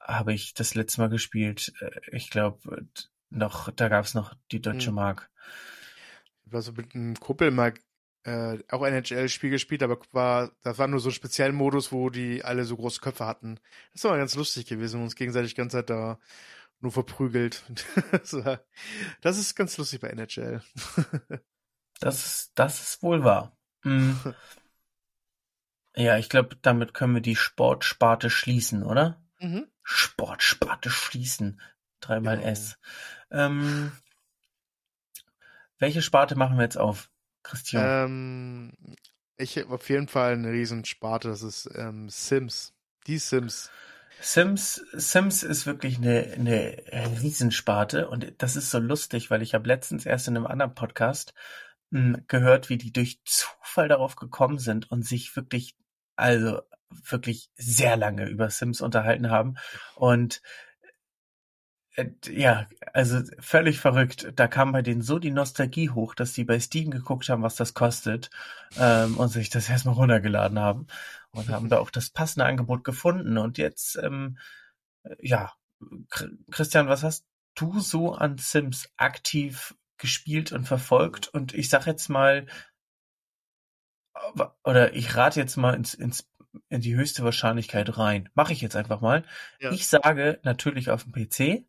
habe ich das letzte Mal gespielt. Äh, ich glaube, noch, da gab es noch die Deutsche hm. Mark. Ich war so mit einem Kumpel mal äh, auch NHL-Spiel gespielt, aber war, das war nur so ein Speziellmodus, wo die alle so große Köpfe hatten. Das war ganz lustig gewesen uns gegenseitig die ganze Zeit da nur verprügelt. das ist ganz lustig bei NHL. das ist, das ist wohl wahr. Mhm. Ja, ich glaube, damit können wir die Sportsparte schließen, oder? Mhm. Sportsparte schließen. Dreimal genau. S. Ähm, welche Sparte machen wir jetzt auf, Christian? Ähm, ich habe auf jeden Fall eine Riesensparte, das ist ähm, Sims. Die Sims. Sims, Sims ist wirklich eine, eine Riesensparte und das ist so lustig, weil ich habe letztens erst in einem anderen Podcast mh, hm, gehört, wie die durch Zufall darauf gekommen sind und sich wirklich, also wirklich sehr lange über Sims unterhalten haben. Und ja, also völlig verrückt. Da kam bei denen so die Nostalgie hoch, dass sie bei Steam geguckt haben, was das kostet ähm, und sich das erstmal runtergeladen haben und haben da auch das passende Angebot gefunden. Und jetzt, ähm, ja, Christian, was hast du so an Sims aktiv gespielt und verfolgt? Und ich sag jetzt mal, oder ich rate jetzt mal ins, ins in die höchste Wahrscheinlichkeit rein. Mache ich jetzt einfach mal. Ja. Ich sage natürlich auf dem PC.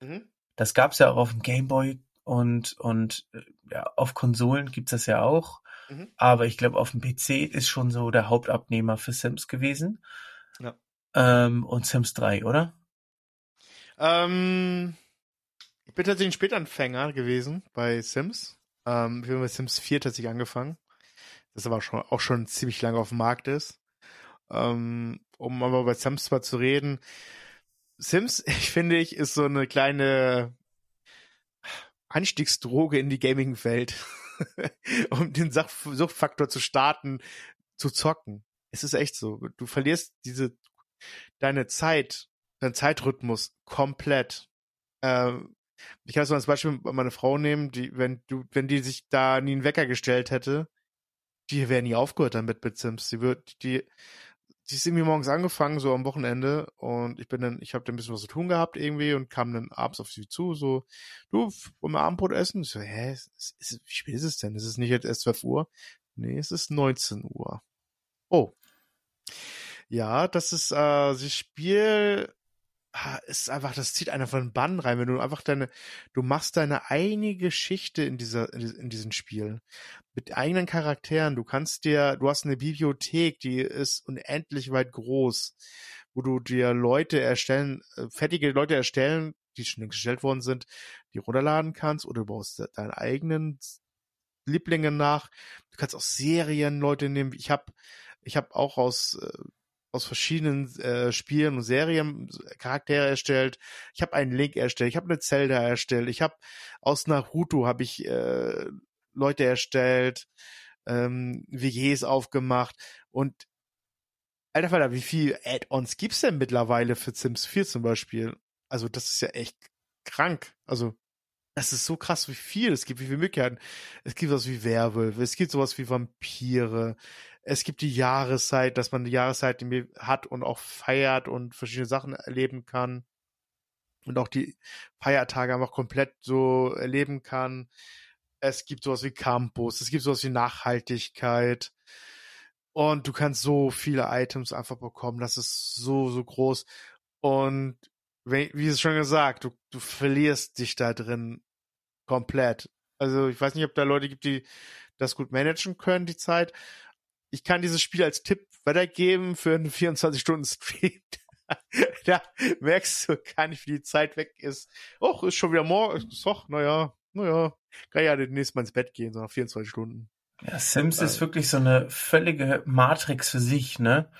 Mhm. Das gab's ja auch auf dem Gameboy und, und äh, ja, auf Konsolen gibt's das ja auch. Mhm. Aber ich glaube, auf dem PC ist schon so der Hauptabnehmer für Sims gewesen. Ja. Ähm, und Sims 3, oder? Ähm, ich bin tatsächlich ein Spätanfänger gewesen bei Sims. Ähm, ich habe mit Sims 4 tatsächlich angefangen. Das aber schon, auch schon ziemlich lange auf dem Markt ist. Ähm, um aber über Sims mal zu reden. Sims, ich finde ich, ist so eine kleine Anstiegsdroge in die Gaming-Welt, um den Suchtfaktor zu starten, zu zocken. Es ist echt so. Du verlierst diese, deine Zeit, deinen Zeitrhythmus komplett. Ähm, ich kann das mal als Beispiel meine Frau nehmen, die, wenn du, wenn die sich da nie einen Wecker gestellt hätte, die wäre nie aufgehört damit mit Sims. Sie wird, die, die ist irgendwie morgens angefangen, so am Wochenende, und ich bin dann, ich habe dann ein bisschen was zu tun gehabt irgendwie und kam dann abends auf sie zu, so, du, wollen wir Abendbrot essen? Ich so, hä, ist, ist, wie spät ist es denn? Ist es nicht jetzt erst 12 Uhr? Nee, es ist 19 Uhr. Oh. Ja, das ist, äh, das Spiel ist einfach, das zieht einer von den Bann rein, wenn du einfach deine, du machst deine eigene Geschichte in dieser, in diesem Spiel. Mit eigenen Charakteren. Du kannst dir, du hast eine Bibliothek, die ist unendlich weit groß, wo du dir Leute erstellen, äh, fertige Leute erstellen, die schon gestellt worden sind, die runterladen kannst, oder du baust deinen eigenen Lieblinge nach. Du kannst auch Serienleute nehmen. Ich habe ich habe auch aus äh, aus verschiedenen äh, Spielen und Serien Charaktere erstellt. Ich habe einen Link erstellt, ich habe eine Zelda erstellt, ich habe aus Naruto habe ich äh, Leute erstellt. ähm, WGs aufgemacht und Alter Falter, wie viel Add-ons gibt's denn mittlerweile für Sims 4 zum Beispiel? Also das ist ja echt krank. Also das ist so krass, wie viel es gibt, wie viele Möglichkeiten. Es gibt sowas wie Werwölfe, es gibt sowas wie Vampire, es gibt die Jahreszeit, dass man die Jahreszeit hat und auch feiert und verschiedene Sachen erleben kann. Und auch die Feiertage einfach komplett so erleben kann. Es gibt sowas wie Campus, es gibt sowas wie Nachhaltigkeit. Und du kannst so viele Items einfach bekommen. Das ist so, so groß. Und wie, es schon gesagt, du, du verlierst dich da drin komplett. Also ich weiß nicht, ob da Leute gibt, die das gut managen können, die Zeit. Ich kann dieses Spiel als Tipp weitergeben für einen 24-Stunden-Stream. da merkst du gar nicht, wie die Zeit weg ist. Och, ist schon wieder morgen. Doch, naja, naja. Kann ja demnächst mal ins Bett gehen, so nach 24 Stunden. Ja, Sims ist wirklich so eine völlige Matrix für sich, ne?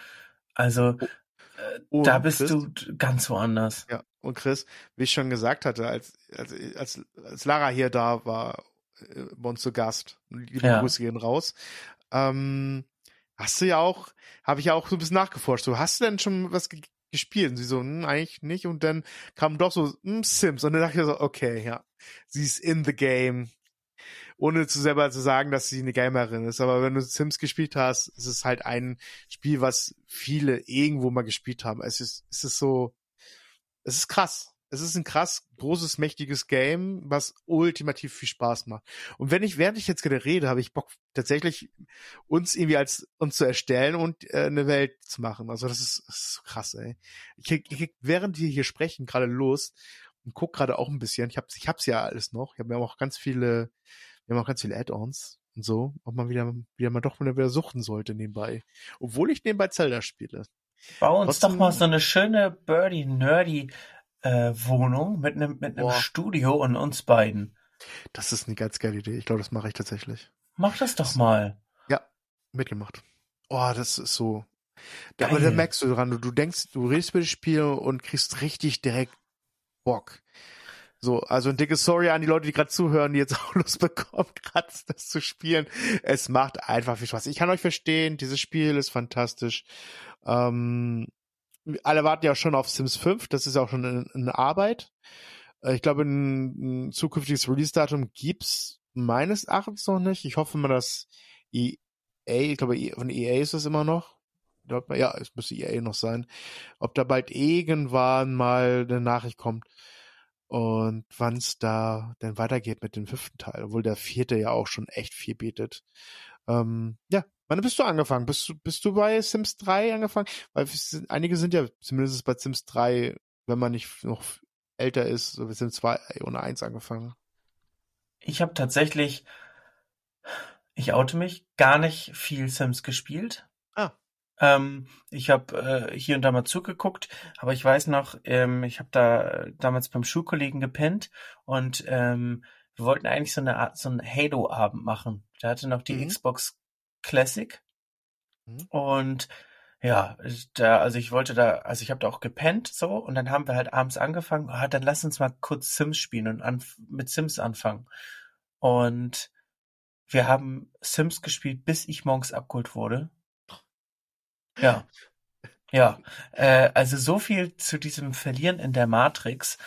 Also, äh, oh, da bist Chris, du ganz woanders. Ja, und Chris, wie ich schon gesagt hatte, als, als, als, als Lara hier da war, äh, bei uns zu Gast, liebe ja. Grüße gehen raus, ähm, hast du ja auch, habe ich ja auch so ein bisschen nachgeforscht, so, hast du denn schon was ge gespielt? Und sie so, hm, eigentlich nicht. Und dann kam doch so, hm, Sims. Und dann dachte ich so, okay, ja, sie ist in the game. Ohne zu selber zu sagen, dass sie eine Gamerin ist. Aber wenn du Sims gespielt hast, ist es halt ein Spiel, was viele irgendwo mal gespielt haben. Es ist, es ist so, es ist krass. Es ist ein krass großes, mächtiges Game, was ultimativ viel Spaß macht. Und wenn ich, während ich jetzt gerade rede, habe ich Bock, tatsächlich uns irgendwie als uns zu erstellen und äh, eine Welt zu machen. Also das ist, das ist so krass, ey. Ich krieg, ich krieg, während wir hier sprechen, gerade Lust und guck gerade auch ein bisschen. Ich hab's, ich hab's ja alles noch. Ich habe mir auch ganz viele, wir haben auch ganz viele Add-ons und so, ob man wieder, wieder mal doch wieder suchen sollte nebenbei. Obwohl ich nebenbei Zelda spiele. Bau uns Trotzdem, doch mal so eine schöne Birdie Nerdy äh, Wohnung mit einem mit einem Studio und uns beiden. Das ist eine ganz geile Idee. Ich glaube, das mache ich tatsächlich. Mach das doch mal. Ja, mitgemacht. Oh, das ist so. Geil. Aber da merkst du dran, du, du denkst, du redest über das Spiel und kriegst richtig direkt Bock. So, also ein dickes Sorry an die Leute, die gerade zuhören, die jetzt auch Lust bekommen, gerade das zu spielen. Es macht einfach viel Spaß. Ich kann euch verstehen, dieses Spiel ist fantastisch. Ähm, alle warten ja schon auf Sims 5, das ist auch schon in, in Arbeit. Äh, ich glaube, ein, ein zukünftiges Release-Datum gibt's meines Erachtens noch nicht. Ich hoffe mal, dass EA, ich glaube, e, von EA ist es immer noch. Ja, es müsste EA noch sein. Ob da bald irgendwann mal eine Nachricht kommt und wann es da denn weitergeht mit dem fünften Teil, obwohl der vierte ja auch schon echt viel bietet. Ähm, ja, wann bist du angefangen? Bist du, bist du bei Sims 3 angefangen? Weil einige sind ja zumindest bei Sims 3, wenn man nicht noch älter ist, so wie Sims 2 ohne 1 angefangen. Ich habe tatsächlich, ich oute mich, gar nicht viel Sims gespielt. Ah. Ähm, ich habe äh, hier und da mal zugeguckt, aber ich weiß noch, ähm, ich habe da damals beim Schulkollegen gepennt und ähm, wir wollten eigentlich so eine Art, so einen Halo-Abend machen. Der hatte noch die mhm. Xbox Classic. Mhm. Und ja, da, also ich wollte da, also ich habe da auch gepennt so und dann haben wir halt abends angefangen, ah, dann lass uns mal kurz Sims spielen und an, mit Sims anfangen. Und wir haben Sims gespielt, bis ich morgens abgeholt wurde. Ja. Ja, äh, also so viel zu diesem Verlieren in der Matrix.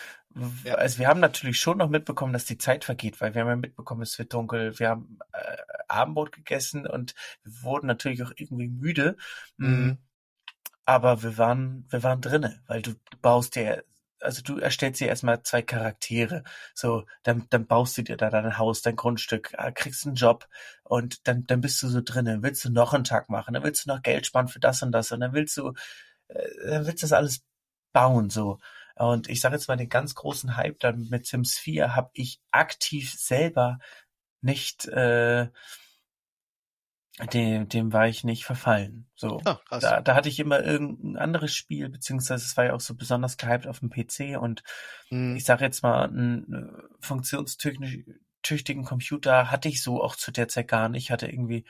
Ja. Also wir haben natürlich schon noch mitbekommen, dass die Zeit vergeht, weil wir haben ja mitbekommen, es wird dunkel. Wir haben Abendbrot gegessen und wir wurden natürlich auch irgendwie müde. Mm, mhm. Aber wir waren, wir waren drinnen, weil du, du baust dir, also du erstellst dir erstmal zwei Charaktere. So, dann, dann baust du dir da dein Haus, dein Grundstück, äh, kriegst einen Job und dann, dann bist du so drinnen. Willst du noch einen Tag machen, dann willst du noch Geld sparen für das und das und dann willst du, äh, dann willst du das alles bauen, so. Und ich sage jetzt mal, den ganz großen Hype dann mit Sims 4 habe ich aktiv selber nicht, äh, dem, dem war ich nicht verfallen. So, oh, da, da hatte ich immer irgendein anderes Spiel, beziehungsweise es war ja auch so besonders gehypt auf dem PC und mhm. ich sage jetzt mal, einen äh, funktionstüchtigen Computer hatte ich so auch zu der Zeit gar nicht. Ich hatte irgendwie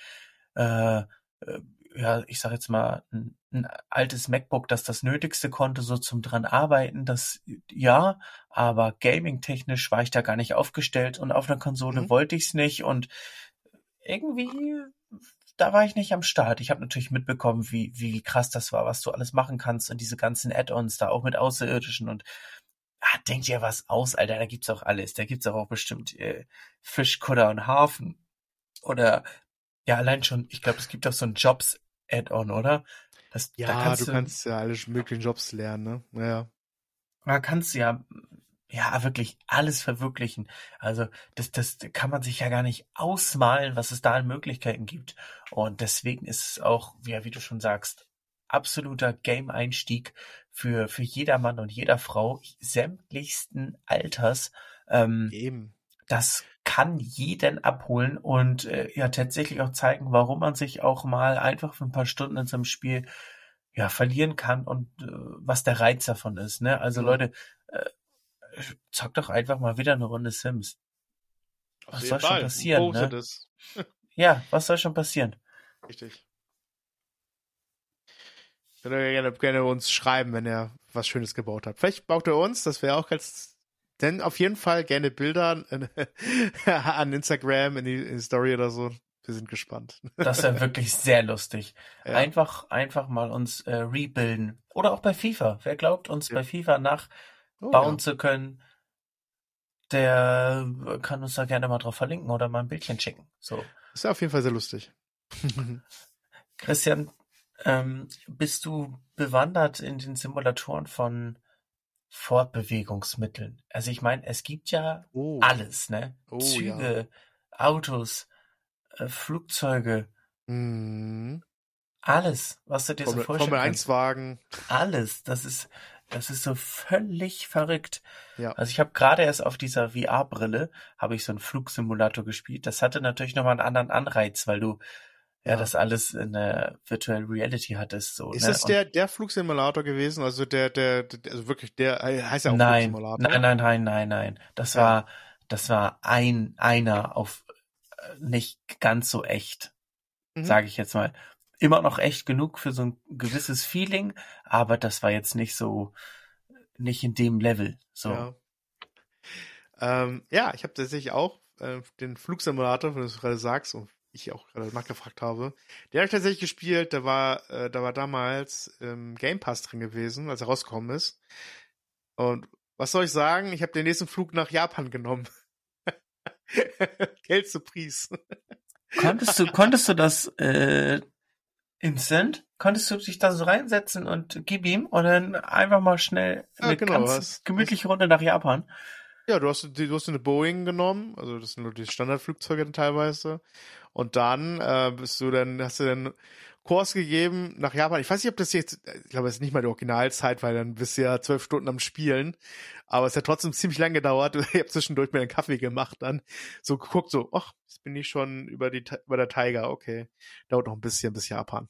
äh, äh ja, ich sag jetzt mal, ein, ein altes MacBook, das das Nötigste konnte, so zum dran arbeiten, das ja, aber gaming-technisch war ich da gar nicht aufgestellt und auf einer Konsole mhm. wollte ich's nicht und irgendwie da war ich nicht am Start. Ich habe natürlich mitbekommen, wie, wie krass das war, was du alles machen kannst und diese ganzen Add-ons da auch mit Außerirdischen und ah, denkt ihr was aus, Alter, da gibt's auch alles. Da gibt's auch bestimmt äh, Fischkutter und Hafen. Oder ja, allein schon, ich glaube, es gibt auch so ein Jobs-Add-on, oder? Das, ja, da kannst du, du kannst ja alle möglichen Jobs lernen, ne? Naja. Da kannst du ja, ja, wirklich alles verwirklichen. Also, das, das kann man sich ja gar nicht ausmalen, was es da an Möglichkeiten gibt. Und deswegen ist es auch, wie, wie du schon sagst, absoluter Game-Einstieg für, für jedermann und jeder Frau sämtlichsten Alters. Ähm, Eben. Das kann jeden abholen und äh, ja tatsächlich auch zeigen, warum man sich auch mal einfach für ein paar Stunden in so einem Spiel ja verlieren kann und äh, was der Reiz davon ist. Ne? Also. Leute, äh, zock doch einfach mal wieder eine Runde Sims. Was soll Fall. schon passieren? Ne? ja, was soll schon passieren? Richtig. Könnt ihr gerne, gerne uns schreiben, wenn er was Schönes gebaut hat. Vielleicht baut er uns, das wäre auch ganz. Denn auf jeden Fall gerne Bilder an Instagram, in die, in die Story oder so. Wir sind gespannt. Das wäre wirklich sehr lustig. Ja. Einfach, einfach mal uns äh, rebuilden. Oder auch bei FIFA. Wer glaubt, uns ja. bei FIFA nachbauen oh, ja. zu können, der kann uns da gerne mal drauf verlinken oder mal ein Bildchen schicken. So. Das ist auf jeden Fall sehr lustig. Christian, ähm, bist du bewandert in den Simulatoren von Fortbewegungsmitteln? Also ich meine, es gibt ja oh. alles, ne? Oh, Züge, ja. Autos, äh, Flugzeuge, mhm. alles, was du dir Formel, so vorstellst. Formel 1 Wagen. Alles, das ist, das ist so völlig verrückt. Ja. Also ich habe gerade erst auf dieser VR-Brille habe ich so einen Flugsimulator gespielt. Das hatte natürlich nochmal einen anderen Anreiz, weil du ja, das alles in der Virtual Reality hattest. So, ist ne? es der, der Flugsimulator gewesen? Also der, der, der, also wirklich der, äh, heißt ja auch nein, Flugsimulator? Nein, nein, nein, nein, nein. Das ja. war, das war ein, einer auf äh, nicht ganz so echt, mhm. sage ich jetzt mal. Immer noch echt genug für so ein gewisses Feeling, aber das war jetzt nicht so, nicht in dem Level. So. Ja, ähm, ja ich habe tatsächlich auch äh, den Flugsimulator, wenn du es gerade sagst, und ich auch gerade nachgefragt habe. Der habe ich tatsächlich gespielt, der war, äh, da war damals im Game Pass drin gewesen, als er rausgekommen ist. Und was soll ich sagen? Ich habe den nächsten Flug nach Japan genommen. Geld zu Pries. konntest du, konntest du das äh, instant? Konntest du dich da so reinsetzen und gib ihm und dann einfach mal schnell eine ja, genau, ganz gemütliche Runde nach Japan? Ja, du hast, du hast eine Boeing genommen, also das sind nur die Standardflugzeuge teilweise. Und dann äh, bist du dann, hast du dann Kurs gegeben nach Japan. Ich weiß nicht, ob das jetzt, ich glaube, es ist nicht mal die Originalzeit, weil dann bist du ja zwölf Stunden am Spielen. Aber es hat trotzdem ziemlich lange gedauert. Ich habe zwischendurch mir einen Kaffee gemacht, dann so geguckt, so, ach, jetzt bin ich schon über die über der Tiger, okay. Dauert noch ein bisschen bis Japan.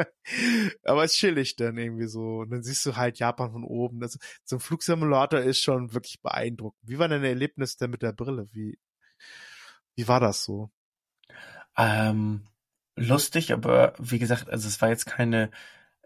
Aber es ist chillig dann irgendwie so. Und dann siehst du halt Japan von oben. Das, so ein Flugsimulator ist schon wirklich beeindruckend. Wie war dein Erlebnis denn mit der Brille? Wie, wie war das so? Ähm, lustig, aber wie gesagt, also es war jetzt keine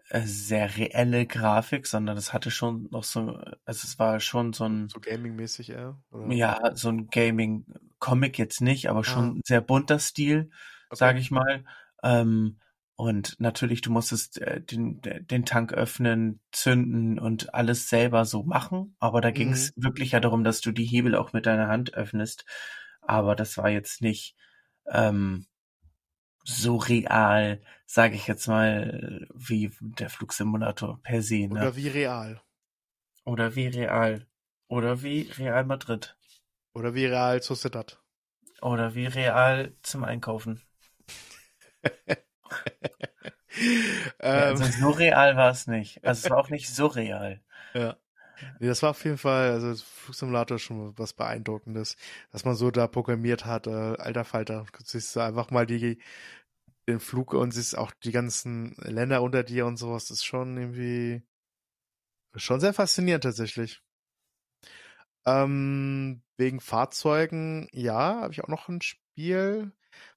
äh, sehr reelle Grafik, sondern es hatte schon noch so, also es war schon so ein so Gaming-mäßig. Oder? Ja, so ein Gaming-Comic jetzt nicht, aber schon ah. sehr bunter Stil, okay. sage ich mal. Ähm, und natürlich, du musstest äh, den, den Tank öffnen, zünden und alles selber so machen. Aber da ging es mhm. wirklich ja darum, dass du die Hebel auch mit deiner Hand öffnest. Aber das war jetzt nicht ähm, so real, sage ich jetzt mal, wie der Flugsimulator per se. Ne? Oder wie real. Oder wie real. Oder wie Real Madrid. Oder wie Real Sociedad. Oder wie Real zum Einkaufen. also ähm. so real war es nicht. Also es war auch nicht so real. Ja. Nee, das war auf jeden Fall, also das Flugsimulator schon was Beeindruckendes, dass man so da programmiert hat, äh, alter Falter. Du siehst einfach mal die, den Flug und siehst auch die ganzen Länder unter dir und sowas. Das ist schon irgendwie, schon sehr faszinierend tatsächlich. Ähm, wegen Fahrzeugen, ja, habe ich auch noch ein Spiel,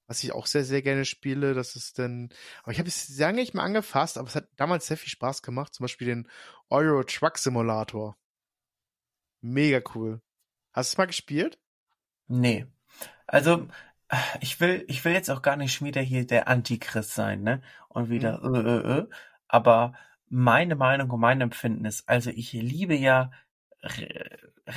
was ich auch sehr, sehr gerne spiele. Das ist dann, aber ich habe es lange nicht mal angefasst, aber es hat damals sehr viel Spaß gemacht. Zum Beispiel den Euro Truck Simulator. Mega cool. Hast du es mal gespielt? Nee. Also, ich will, ich will jetzt auch gar nicht wieder hier der Antichrist sein, ne? Und wieder, Mhm. äh, äh, äh. Aber meine Meinung und mein Empfinden ist, also ich liebe ja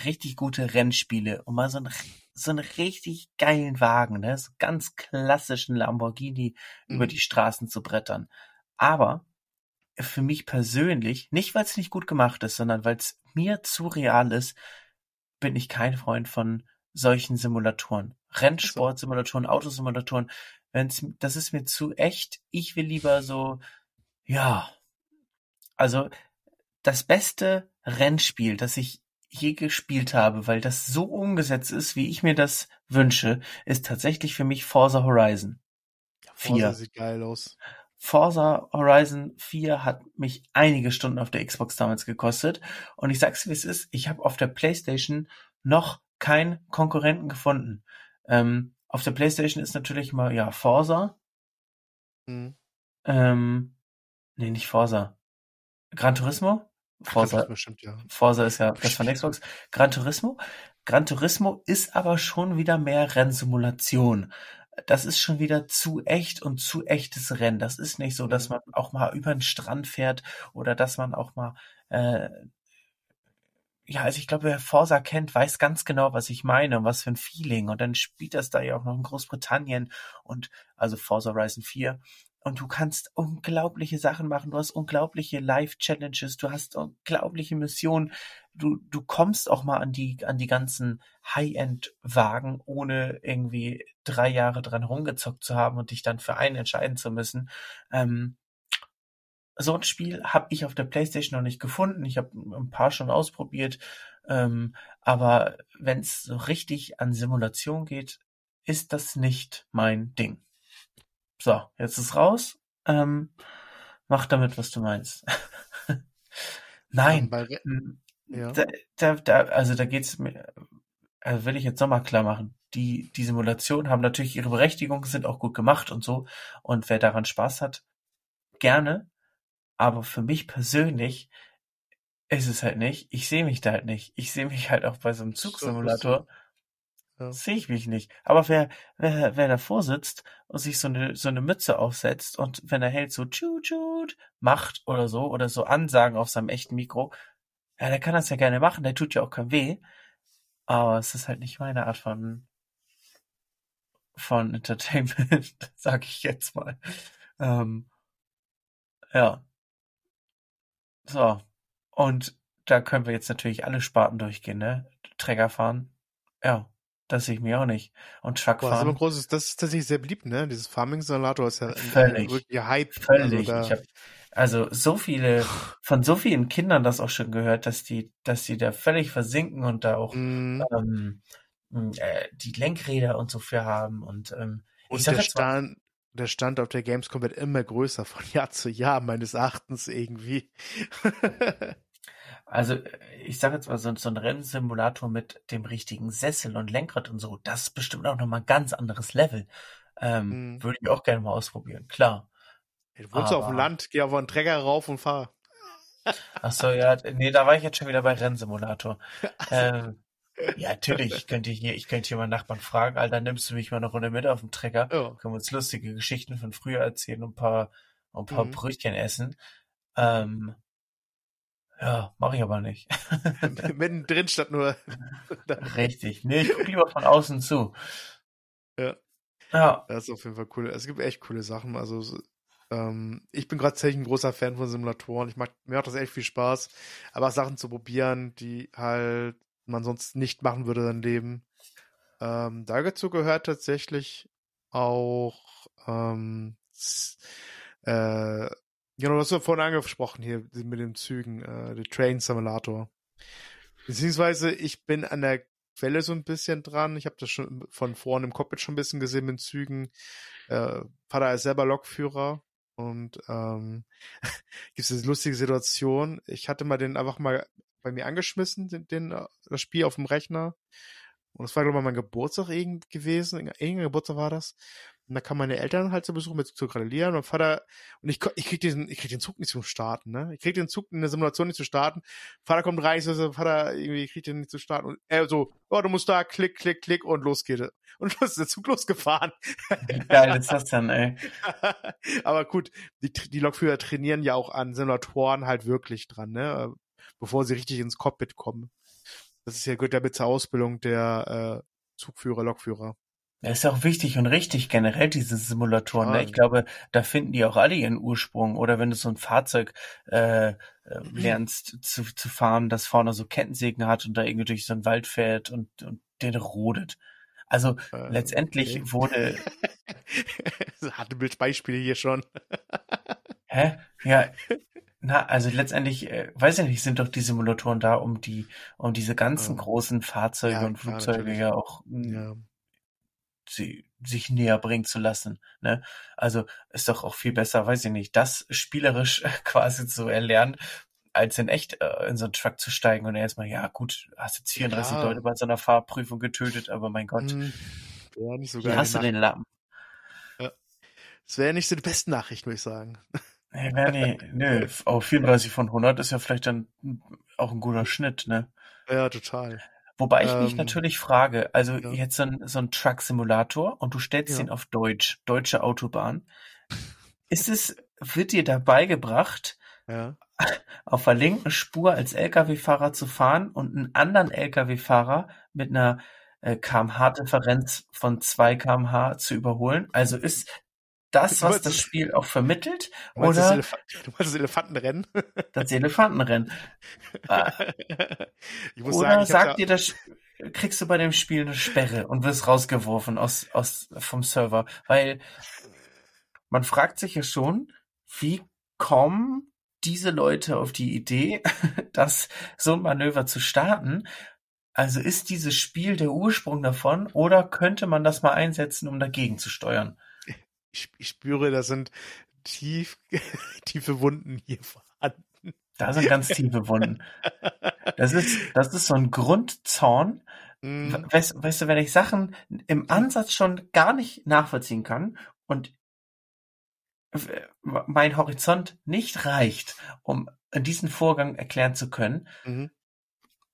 richtig gute Rennspiele und mal so, ein, so einen richtig geilen Wagen, ne? So ganz klassischen Lamborghini über Mhm. die Straßen zu brettern. Aber für mich persönlich, nicht weil es nicht gut gemacht ist, sondern weil es mir zu real ist, bin ich kein Freund von solchen Simulatoren. Rennsportsimulatoren, Autosimulatoren. Wenn's, das ist mir zu echt. Ich will lieber so, ja, also das beste Rennspiel, das ich je gespielt habe, weil das so umgesetzt ist, wie ich mir das wünsche, ist tatsächlich für mich Forza Horizon. Forza Vier. sieht geil aus. Forza Horizon 4 hat mich einige Stunden auf der Xbox damals gekostet. Und ich sag's wie es ist, ich habe auf der PlayStation noch keinen Konkurrenten gefunden. Ähm, auf der PlayStation ist natürlich mal, ja, Forza. Mhm. Ähm, nee, nicht Forza. Gran Turismo? Forza, Forza bestimmt, ja. Forza ist ja das von Xbox. Gran Turismo. Gran Turismo ist aber schon wieder mehr Rennsimulation. Das ist schon wieder zu echt und zu echtes Rennen. Das ist nicht so, dass Mhm. man auch mal über den Strand fährt oder dass man auch mal äh, ja, also ich glaube, wer Forsa kennt, weiß ganz genau, was ich meine und was für ein Feeling. Und dann spielt das da ja auch noch in Großbritannien und also Forza Horizon 4. Und du kannst unglaubliche Sachen machen. Du hast unglaubliche Live-Challenges. Du hast unglaubliche Missionen. Du, du kommst auch mal an die, an die ganzen High-End-Wagen, ohne irgendwie drei Jahre dran rumgezockt zu haben und dich dann für einen entscheiden zu müssen. Ähm, so ein Spiel habe ich auf der PlayStation noch nicht gefunden. Ich habe ein paar schon ausprobiert. Ähm, aber wenn es so richtig an Simulation geht, ist das nicht mein Ding. So, jetzt ist raus. Ähm, mach damit, was du meinst. Nein. hm, ja. Da, da, da, also da geht's mir, also will ich jetzt nochmal klar machen. Die, die Simulationen haben natürlich ihre Berechtigung, sind auch gut gemacht und so. Und wer daran Spaß hat, gerne. Aber für mich persönlich ist es halt nicht. Ich sehe mich da halt nicht. Ich sehe mich halt auch bei so einem Zugsimulator. lustig. Ja. Sehe ich mich nicht. Aber wer, wer, wer davor sitzt und sich so eine, so eine Mütze aufsetzt und wenn er hält so tschut tschut macht oder so oder so Ansagen auf seinem echten Mikro, ja, der kann das ja gerne machen, der tut ja auch kein weh. Aber es ist halt nicht meine Art von, von Entertainment, sag ich jetzt mal. Ähm, ja. So. Und da können wir jetzt natürlich alle Sparten durchgehen, ne? Träger fahren. Ja. Das sehe ich mir auch nicht. Und Truck Boah, das ist fahren. das ist tatsächlich sehr beliebt, ne? Dieses Farming-Simulator ist ja Völlig. wirklicher Hype. Also Völlig. da, Ich habe also so viele, von so vielen Kindern das auch schon gehört, dass die, dass die da völlig versinken und da auch Mhm. ähm, äh, die Lenkräder und so für haben. Und ähm, Und der Stand, der Stand auf der Gamescom wird immer größer von Jahr zu Jahr, meines Erachtens irgendwie. also ich sag jetzt mal, so, so ein Rennsimulator mit dem richtigen Sessel und Lenkrad und so, das ist bestimmt auch nochmal ein ganz anderes Level. Ähm, Mhm. würde ich auch gerne mal ausprobieren, klar. Ey, Du wohnst auf dem Aber, Land, geh auf einen Träger rauf und fahr. ach so, ja, nee, da war ich jetzt schon wieder bei Rennsimulator. Ähm, ja, natürlich, ich könnte hier, ich könnte hier meinen Nachbarn fragen, Alter, nimmst du mich mal eine Runde mit auf dem Trecker? ja. Können wir uns lustige Geschichten von früher erzählen und ein paar, und ein paar Mhm. Brötchen essen? Ähm, ja, mache ich aber nicht. Mittendrin statt nur. Richtig. Nee, ich gucke lieber von außen zu. ja, Ja, das ist auf jeden Fall cool. Es gibt echt coole Sachen. Also, so, ähm, ich bin gerade tatsächlich ein großer Fan von Simulatoren. Ich mag, mir macht das echt viel Spaß. Aber Sachen zu probieren, die halt man sonst nicht machen würde in seinem Leben. Ähm, dazu gehört tatsächlich auch, ähm, äh, genau, das hast du vorhin angesprochen hier mit den Zügen, äh, der Train Simulator. Beziehungsweise ich bin an der Quelle so ein bisschen dran. Ich habe das schon von vorne im Cockpit schon ein bisschen gesehen mit Zügen. Äh, Vater ist selber Lokführer und ähm, gibt es diese lustige Situation. Ich hatte mal den einfach mal bei mir angeschmissen, den, den, äh, das Spiel auf dem Rechner. Und das war, glaube ich, mein Geburtstag irgend gewesen. Irgendein Geburtstag war das. Und da kamen meine Eltern halt zu Besuch mit zu gratulieren. Mein Vater, und ich, ich krieg diesen, ich krieg den Zug nicht zum Starten, ne? Ich krieg den Zug in der Simulation nicht zu starten. Vater kommt rein, so, Vater, irgendwie kriegt den nicht zu starten. Und er so, oh, du musst da, klick, klick, klick, und los geht es. Und los ist der Zug losgefahren. Wie geil ist das denn, ey? Aber gut, die, die Lokführer trainieren ja auch an Simulatoren halt wirklich dran, ne? Bevor sie richtig ins Cockpit kommen. Das ist ja gut damit zur Ausbildung der äh, Zugführer, Lokführer. Das ist auch wichtig und richtig generell diese Simulatoren. Ne? Ich glaube, da finden die auch alle ihren Ursprung. Oder wenn du so ein Fahrzeug äh, äh, lernst zu, zu fahren, das vorne so Kettensägen hat und da irgendwie durch so einen Wald fährt und, und den rodet. Also äh, letztendlich okay. wurde. Hatte Beispiele hier schon. Hä? Ja. Na, also letztendlich, äh, weiß ich nicht, sind doch die Simulatoren da, um die, um diese ganzen oh. großen Fahrzeuge ja, und Flugzeuge ja auch hm, ja sie sich näher bringen zu lassen. Ne? Also ist doch auch viel besser, weiß ich nicht, das spielerisch quasi zu erlernen, als in echt äh, in so einen Truck zu steigen und erstmal, ja gut, hast jetzt 34 ja. Leute bei so einer Fahrprüfung getötet, aber mein Gott. Hm, ja, nicht so geil. Hast du den Lappen. Ja. Das wäre nicht so die besten Nachrichten, würde ich sagen. Nee, nee, nee, auf 34 von 100 ist ja vielleicht dann auch ein guter Schnitt, ne? Ja, total. Wobei ich mich ähm, natürlich frage, also ja. jetzt so ein, so ein Truck-Simulator und du stellst ja. ihn auf Deutsch, deutsche Autobahn. Ist es, wird dir da beigebracht, ja. auf der linken Spur als Lkw-Fahrer zu fahren und einen anderen Lkw-Fahrer mit einer äh, kmh-Differenz von 2 kmh zu überholen? Also ist das, was das Spiel auch vermittelt? Du oder das Elef du meinst das Elefantenrennen? Das Elefantenrennen. ich muss oder sagen, sagt dir das, kriegst du bei dem Spiel eine Sperre und wirst rausgeworfen aus, aus, vom Server. Weil man fragt sich ja schon, wie kommen diese Leute auf die Idee, das so ein Manöver zu starten? Also ist dieses Spiel der Ursprung davon oder könnte man das mal einsetzen, um dagegen zu steuern? Ich, ich spüre, da sind tief, tiefe Wunden hier vorhanden. Da sind ganz tiefe Wunden. Das ist, das ist so ein Grundzorn. Mm. Weißt, weißt du, wenn ich Sachen im Ansatz schon gar nicht nachvollziehen kann und mein Horizont nicht reicht, um diesen Vorgang erklären zu können, mhm.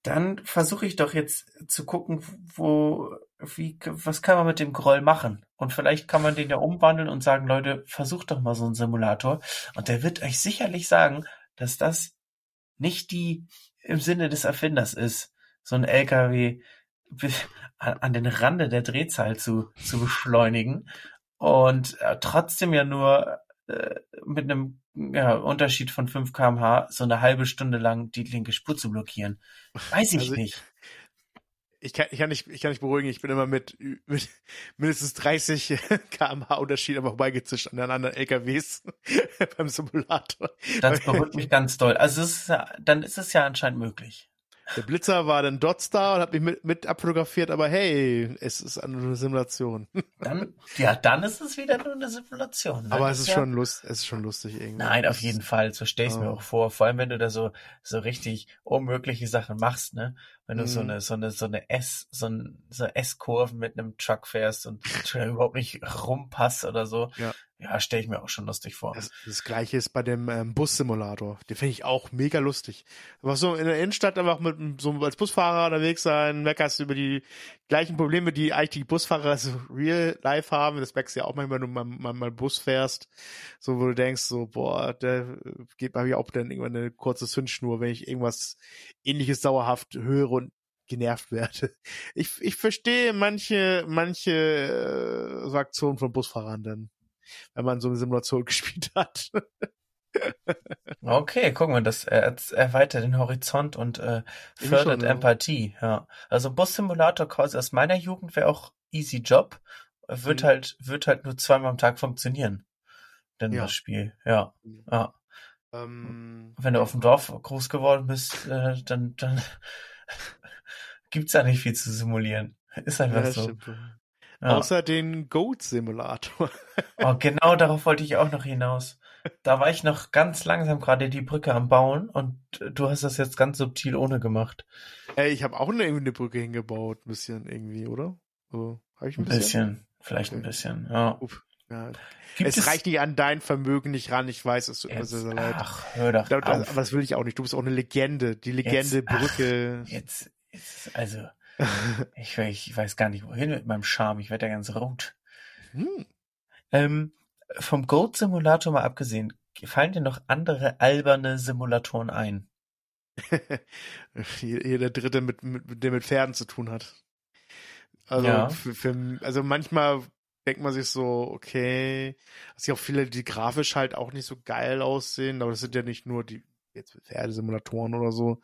dann versuche ich doch jetzt zu gucken, wo, wie, was kann man mit dem Groll machen? Und vielleicht kann man den ja umwandeln und sagen, Leute, versucht doch mal so einen Simulator. Und der wird euch sicherlich sagen, dass das nicht die im Sinne des Erfinders ist, so ein LKW an den Rande der Drehzahl zu, zu beschleunigen und äh, trotzdem ja nur äh, mit einem ja, Unterschied von 5 kmh so eine halbe Stunde lang die linke Spur zu blockieren. Weiß ich also, nicht ich kann, ich kann nicht, ich kann nicht beruhigen. Ich bin immer mit, mit mindestens 30 kmh Unterschied aber vorbeigezischt an den anderen LKWs beim Simulator. Das beruhigt mich ganz doll. Also ist dann ist es ja anscheinend möglich. Der Blitzer war dann Dots da und hat mich mit, mit abfotografiert, aber hey, es ist eine Simulation. Dann, ja, dann ist es wieder nur eine Simulation. Ne? Aber es ist, ja, schon lust, es ist schon lustig irgendwie. Nein, auf jeden Fall. So stelle ich es oh. mir auch vor. Vor allem, wenn du da so, so richtig unmögliche Sachen machst, ne? Wenn du mm. so mhm. eine, so eine, so eine S, so ein, so S-Kurven mit einem Truck fährst und überhaupt nicht rumpasst oder so. Ja. Ja, stelle ich mir auch schon lustig vor. Das, das gleiche ist bei dem ähm, Bus-Simulator. Den finde ich auch mega lustig. Aber so in der Innenstadt einfach mit so als Busfahrer unterwegs sein, meckerst über die gleichen Probleme, die eigentlich die Busfahrer so real life haben. Das merkst du ja auch manchmal, wenn du mal, mal, mal Bus fährst. So, wo du denkst, so, boah, der geht bei mir auch dann irgendwann eine kurze Zündschnur, wenn ich irgendwas ähnliches dauerhaft höre und genervt werde. Ich, ich verstehe manche, manche äh, so Aktionen von Busfahrern dann wenn man so eine Simulation gespielt hat. okay, guck mal, das erweitert den Horizont und äh, fördert schon, Empathie. Ja. Also Bus-Simulator quasi aus meiner Jugend wäre auch easy Job. Wird mhm. halt, wird halt nur zweimal am Tag funktionieren. Denn ja. das Spiel, ja. Mhm. ja. Ähm, Wenn du auf dem Dorf groß geworden bist, äh, dann, dann gibt's ja nicht viel zu simulieren. Ist einfach ja, so. Stimmt. Ja. Außer den Goat-Simulator. oh, genau darauf wollte ich auch noch hinaus. Da war ich noch ganz langsam gerade die Brücke am Bauen und du hast das jetzt ganz subtil ohne gemacht. Ey, ich habe auch eine, eine Brücke hingebaut, ein bisschen irgendwie, oder? So, hab ich ein bisschen? Ein bisschen, vielleicht okay. ein bisschen, ja. Uff. Ja. es, es, reicht nicht an dein Vermögen nicht ran, ich weiß, es tut mir sehr, sehr leid. Ach, hör doch da, das, Aber das will ich auch nicht. Du bist auch eine Legende. Die Legende jetzt, Brücke. Ach, jetzt, jetzt, also, ich, ich, weiß gar nicht, wohin mit meinem Charme. Ich werde ja ganz rot. Hm. Ähm, vom Goat Simulator mal abgesehen, fallen dir noch andere alberne Simulatoren ein? Jeder dritte, mit, mit, der mit Pferden zu tun hat. Also, ja. für, für, also manchmal denkt man sich so, okay, es gibt auch viele, die grafisch halt auch nicht so geil aussehen, aber das sind ja nicht nur die jetzt Pferdesimulatoren oder so.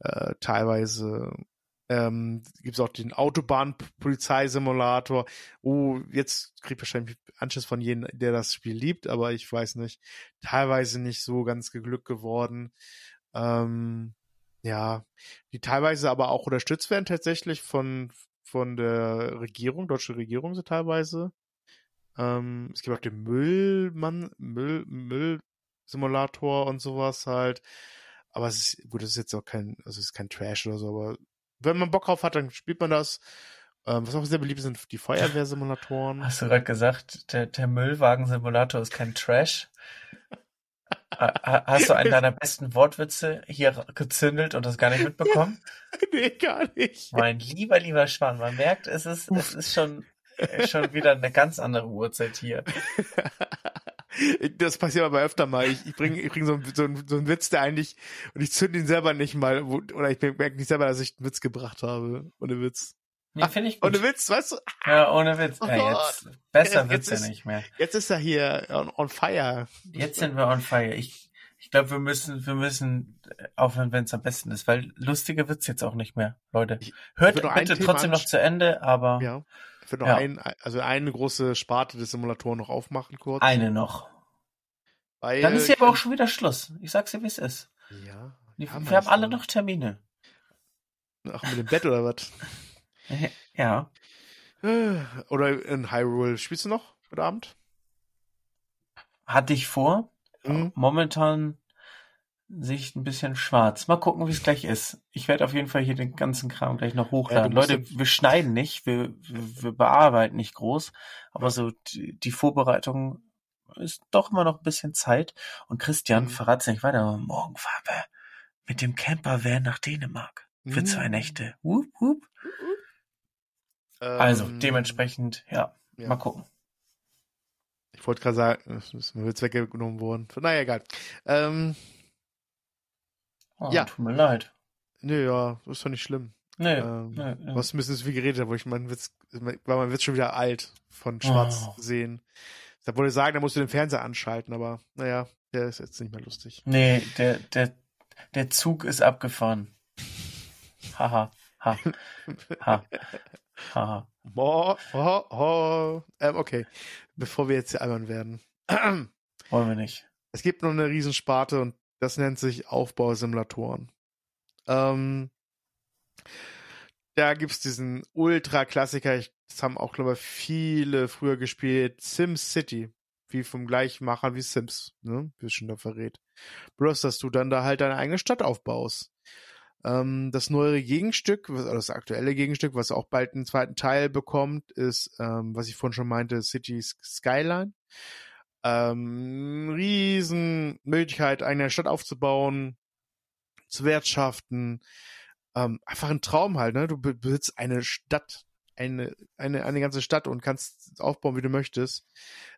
Äh, teilweise ähm, gibt es auch den Autobahn-Polizeisimulator. Oh, jetzt kriegt wahrscheinlich Anschluss von jedem, der das Spiel liebt, aber ich weiß nicht. Teilweise nicht so ganz geglückt geworden. Ähm, ja, die teilweise aber auch unterstützt werden tatsächlich von, von der Regierung, deutsche Regierung so teilweise. Ähm, es gibt auch den Müllmann, Müll, Müllsimulator und sowas halt. Aber es ist, gut, es ist jetzt auch kein, also es ist kein Trash oder so, aber wenn man Bock drauf hat, dann spielt man das. Ähm, was auch sehr beliebt sind, die Feuerwehrsimulatoren. Hast du gerade gesagt, der, der Müllwagen-Simulator ist kein Trash? Hast du einen deiner besten Wortwitze hier gezündelt und das gar nicht mitbekommen? nee, gar nicht. Mein lieber, lieber Schwan, man merkt, es ist, es ist schon, schon wieder eine ganz andere Uhrzeit hier. Das passiert aber öfter mal. Ich, ich bringe ich bring so, so, so einen Witz, der eigentlich, und ich zünde ihn selber nicht mal, wo, oder ich merke nicht selber, dass ich einen Witz gebracht habe. Ohne Witz. Nee, finde ich gut. Ohne Witz, weißt du? Ja, ohne Witz. Ja, jetzt, besser jetzt, wird's jetzt ja nicht mehr. Jetzt ist er hier on, on fire. Jetzt sind wir on fire. Ich, ich glaube, wir müssen, wir müssen aufhören, wenn es am besten ist, weil lustiger wird's jetzt auch nicht mehr, Leute. Hört bitte trotzdem noch zu Ende, aber. Ja. Ich würde noch ja. ein, also eine große Sparte des Simulatoren noch aufmachen kurz. Eine noch. Weil, Dann ist hier aber auch schon wieder Schluss. Ich sag's dir, wie es ist. Ja. Wir haben, haben alle noch Termine. Ach, mit dem Bett oder was? Ja. Oder in Hyrule. Spielst du noch heute Abend? Hatte ich vor. Mhm. Momentan sehe ich ein bisschen schwarz. Mal gucken, wie es gleich ist. Ich werde auf jeden Fall hier den ganzen Kram gleich noch hochladen. Ja, Leute, wir schneiden nicht, wir, wir, bearbeiten nicht groß, aber so die, die, Vorbereitung ist doch immer noch ein bisschen Zeit. Und Christian, mhm. verrat's nicht weiter, morgen fahren wir mit dem Camper-Van nach Dänemark für mhm. zwei Nächte. Wup, wup. Also, ähm, dementsprechend, ja, ja, mal gucken. Ich wollte gerade sagen, es ist mir jetzt weggenommen worden. Naja, egal. Ähm, oh, ja. Tut mir leid. Nee, ja, ist doch nicht schlimm. Nee, ähm, nee, nee. Was müssen so viel geredet, wo ich meinen Witz, war mein Witz schon wieder alt von Schwarz oh. sehen. Da wollte ich sagen, da musst du den Fernseher anschalten, aber naja, der ist jetzt nicht mehr lustig. Nee, der, der, der Zug ist abgefahren. Haha. Ha. Ha. Haha. Mo, ho, ho. Ähm, okay, bevor wir jetzt hier albern werden. Wollen wir nicht. Es gibt noch eine Riesensparte und das nennt sich Aufbausimulatoren. Ähm, da gibt's diesen Ultra-Klassiker, das haben auch, glaube ich, viele früher gespielt, SimCity, wie vom gleichen Macher wie Sims, ne, wie es schon da verrät. Bloß, dass du dann da halt deine eigene Stadt aufbaust. Ähm, das neuere Gegenstück, also das aktuelle Gegenstück, was auch bald einen zweiten Teil bekommt, ist, ähm, was ich vorhin schon meinte, City Skyline. Ähm, riesen Möglichkeit, eine Stadt aufzubauen, zu wirtschaften. Ähm, einfach ein Traum halt, ne? Du besitzt eine Stadt, eine, eine, eine ganze Stadt und kannst aufbauen, wie du möchtest.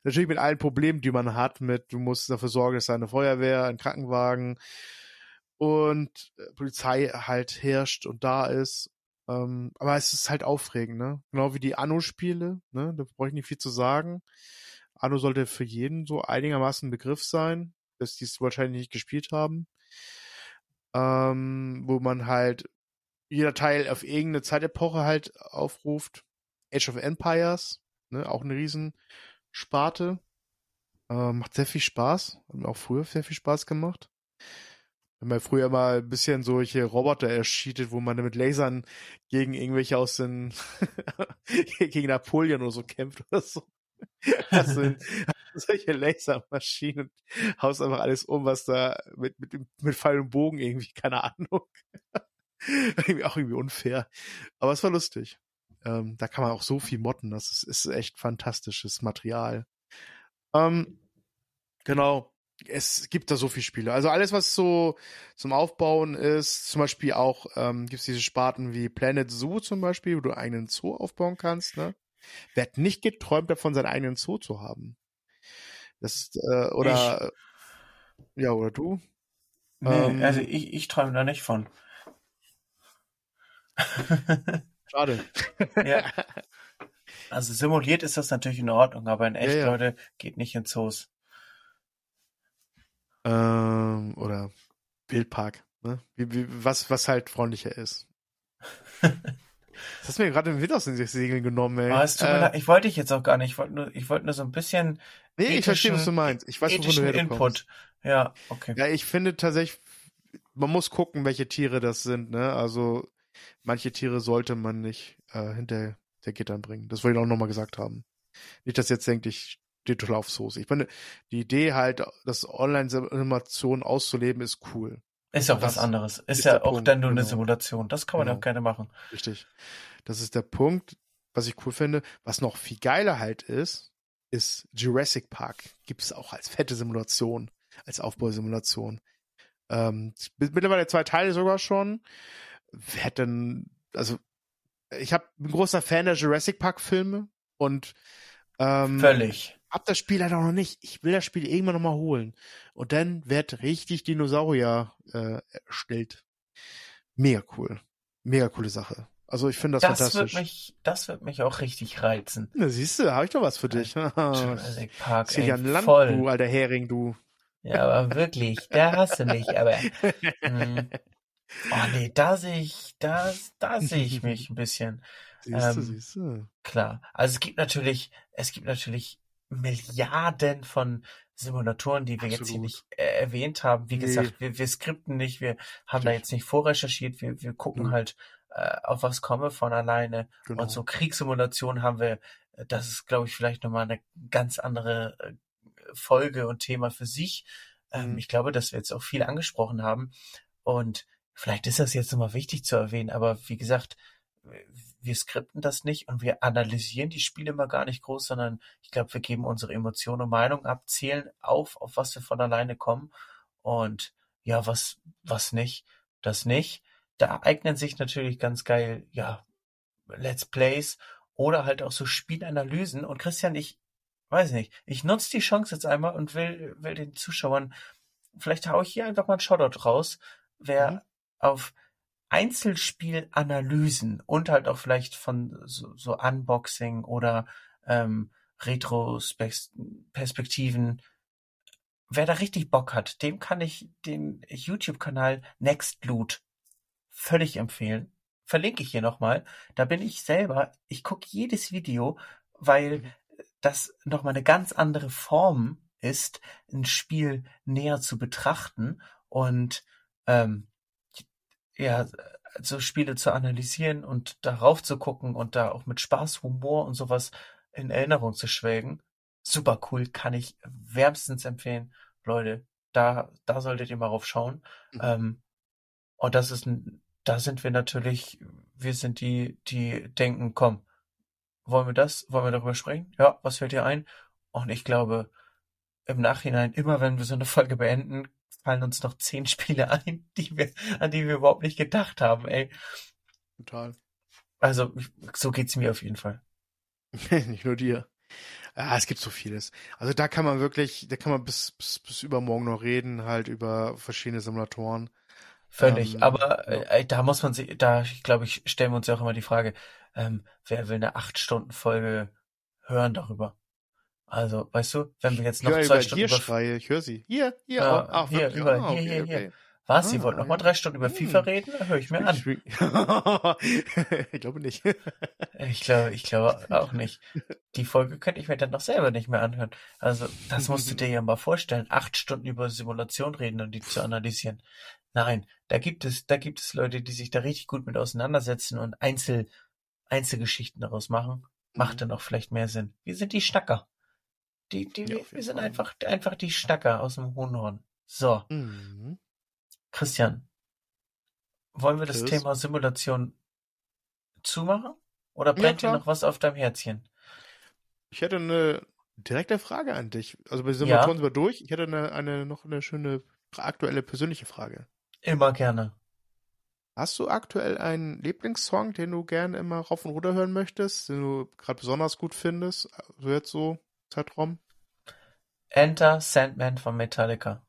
Natürlich mit allen Problemen, die man hat, mit, du musst dafür sorgen, dass eine Feuerwehr, ein Krankenwagen, und äh, Polizei halt herrscht und da ist. Ähm, aber es ist halt aufregend, ne? Genau wie die Anno-Spiele, ne? Da brauche ich nicht viel zu sagen. Anno sollte für jeden so einigermaßen ein Begriff sein, dass die es wahrscheinlich nicht gespielt haben. Ähm, wo man halt jeder Teil auf irgendeine Zeitepoche halt aufruft. Age of Empires, ne? Auch eine Riesensparte. Äh, macht sehr viel Spaß. Hat mir auch früher sehr viel Spaß gemacht. Haben ja früher mal ein bisschen solche Roboter erschietet, wo man mit Lasern gegen irgendwelche aus den, gegen Napoleon oder so kämpft oder so. Das sind solche Lasermaschinen und haust einfach alles um, was da mit, mit, mit Pfeil und Bogen irgendwie, keine Ahnung. irgendwie auch irgendwie unfair. Aber es war lustig. Ähm, da kann man auch so viel motten. Das ist, ist echt fantastisches Material. Ähm, genau. Es gibt da so viele Spiele. Also alles, was so zum Aufbauen ist, zum Beispiel auch ähm, gibt es diese Sparten wie Planet Zoo zum Beispiel, wo du einen Zoo aufbauen kannst. Ne? Wer hat nicht geträumt davon, seinen eigenen Zoo zu haben? Das ist, äh, oder ich. ja, oder du? Nee, ähm, also ich, ich träume da nicht von. Schade. ja. Also simuliert ist das natürlich in Ordnung, aber in echt, ja, ja. Leute, geht nicht in Zoos. Ähm, oder Wildpark, ne? Wie, wie, was, was halt freundlicher ist. Das hast mir gerade den Wind aus den Segeln genommen, ey. Oh, es tut äh, ich wollte dich jetzt auch gar nicht. Ich wollte nur, ich wollte nur so ein bisschen. Nee, ich verstehe, was du meinst. Ich weiß, wovon du her Input. Ja, okay. Ja, ich finde tatsächlich, man muss gucken, welche Tiere das sind, ne? Also, manche Tiere sollte man nicht äh, hinter der Gittern bringen. Das wollte ich auch nochmal gesagt haben. Nicht, dass jetzt denkt, ich stehe total auf Soße. Ich meine, die Idee halt, das Online-Simulation auszuleben, ist cool. Ist ja auch was anderes. Ist, ist ja auch Punkt, dann nur genau. eine Simulation. Das kann man genau. auch gerne machen. Richtig. Das ist der Punkt, was ich cool finde. Was noch viel geiler halt ist, ist Jurassic Park. Gibt es auch als fette Simulation, als Aufbausimulation. Ähm, mittlerweile zwei Teile sogar schon. Wer hat denn, also ich habe ein großer Fan der Jurassic Park Filme und ähm, völlig. Hab das Spiel leider noch nicht. Ich will das Spiel irgendwann noch mal holen. Und dann wird richtig Dinosaurier äh, erstellt. Mega cool. Mega coole Sache. Also ich finde das, das fantastisch. Wird mich, das wird mich auch richtig reizen. Na, siehst du, habe ich doch was für dich. Jurassic Park, ey, ein Land, voll. du alter Hering, du. Ja, aber wirklich, da hast du mich, aber. Mh. Oh nee, da sehe ich, da, da sehe ich mich ein bisschen. Siehst du, ähm, siehst du. Klar. Also es gibt natürlich, es gibt natürlich Milliarden von Simulatoren, die wir Absolut. jetzt hier nicht äh, erwähnt haben. Wie nee. gesagt, wir, wir skripten nicht, wir haben Richtig. da jetzt nicht vorrecherchiert, wir, wir gucken mhm. halt, äh, auf was komme von alleine. Genau. Und so Kriegssimulationen haben wir, äh, das ist, glaube ich, vielleicht nochmal eine ganz andere äh, Folge und Thema für sich. Ähm, mhm. Ich glaube, dass wir jetzt auch viel angesprochen haben. Und vielleicht ist das jetzt nochmal wichtig zu erwähnen, aber wie gesagt, wir skripten das nicht und wir analysieren die Spiele mal gar nicht groß, sondern ich glaube, wir geben unsere Emotionen und Meinung ab, zählen auf, auf was wir von alleine kommen und ja, was, was nicht, das nicht. Da eignen sich natürlich ganz geil, ja, Let's Plays oder halt auch so Spielanalysen und Christian, ich weiß nicht, ich nutze die Chance jetzt einmal und will, will den Zuschauern, vielleicht hau ich hier einfach mal einen Shoutout raus, wer mhm. auf Einzelspielanalysen und halt auch vielleicht von so, so Unboxing oder ähm, Retrospektiven. Wer da richtig Bock hat, dem kann ich den YouTube-Kanal Nextloot völlig empfehlen. Verlinke ich hier nochmal. Da bin ich selber, ich gucke jedes Video, weil mhm. das nochmal eine ganz andere Form ist, ein Spiel näher zu betrachten und ähm, ja, so Spiele zu analysieren und darauf zu gucken und da auch mit Spaß, Humor und sowas in Erinnerung zu schwelgen. Super cool, kann ich wärmstens empfehlen. Leute, da, da solltet ihr mal rauf schauen. Mhm. Ähm, und das ist ein, da sind wir natürlich, wir sind die, die denken, komm, wollen wir das, wollen wir darüber sprechen? Ja, was fällt dir ein? Und ich glaube, im Nachhinein, immer wenn wir so eine Folge beenden, fallen uns noch zehn Spiele ein, die wir, an die wir überhaupt nicht gedacht haben, ey. Total. Also, so geht's mir auf jeden Fall. nicht nur dir. Ah, es gibt so vieles. Also da kann man wirklich, da kann man bis, bis, bis übermorgen noch reden, halt über verschiedene Simulatoren. Völlig. Ähm, Aber äh, da muss man sich, da glaube ich, stellen wir uns ja auch immer die Frage, ähm, wer will eine acht Stunden Folge hören darüber? Also, weißt du, wenn wir jetzt noch ich zwei Stunden hier über schreie, ich höre sie. Hier, hier, ja, ach, hier, wirklich? überall, ah, hier, hier, okay. hier. Was? Ah, Sie wollten noch mal drei Stunden über hm. FIFA reden? Höre ich mir an. ich glaube nicht. ich glaube, ich glaube auch nicht. Die Folge könnte ich mir dann noch selber nicht mehr anhören. Also, das musst du dir ja mal vorstellen. Acht Stunden über Simulation reden und die zu analysieren. Nein, da gibt es, da gibt es Leute, die sich da richtig gut mit auseinandersetzen und Einzel, Einzelgeschichten daraus machen. Macht mhm. dann auch vielleicht mehr Sinn. Wir sind die Schnacker. Die, die, ja, wir sind einfach, einfach die Stacker aus dem Hohenhorn. So. Mhm. Christian, wollen wir das Tschüss. Thema Simulation zumachen? Oder brennt ja, dir noch was auf deinem Herzchen? Ich hätte eine Direkte Frage an dich. Also wir sind Ja. mal wir durch. Ich hätte eine, eine noch eine schöne aktuelle persönliche Frage. Immer gerne. Hast du aktuell einen Lieblingssong, den du gerne immer rauf und runter hören möchtest, den du gerade besonders gut findest? So jetzt so Zeitraum? Enter Sandman von Metallica.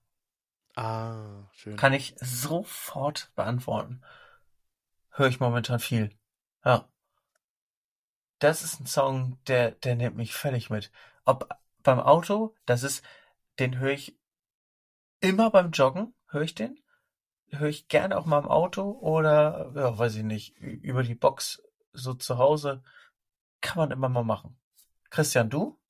Ah, schön. Kann ich sofort beantworten. Höre ich momentan viel. Ja. Das ist ein Song, der, der nimmt mich völlig mit. Ob beim Auto, das ist, den höre ich immer beim Joggen, höre ich den. Höre ich gerne auch mal im Auto oder, ja, weiß ich nicht, über die Box so zu Hause. Kann man immer mal machen. Christian, du?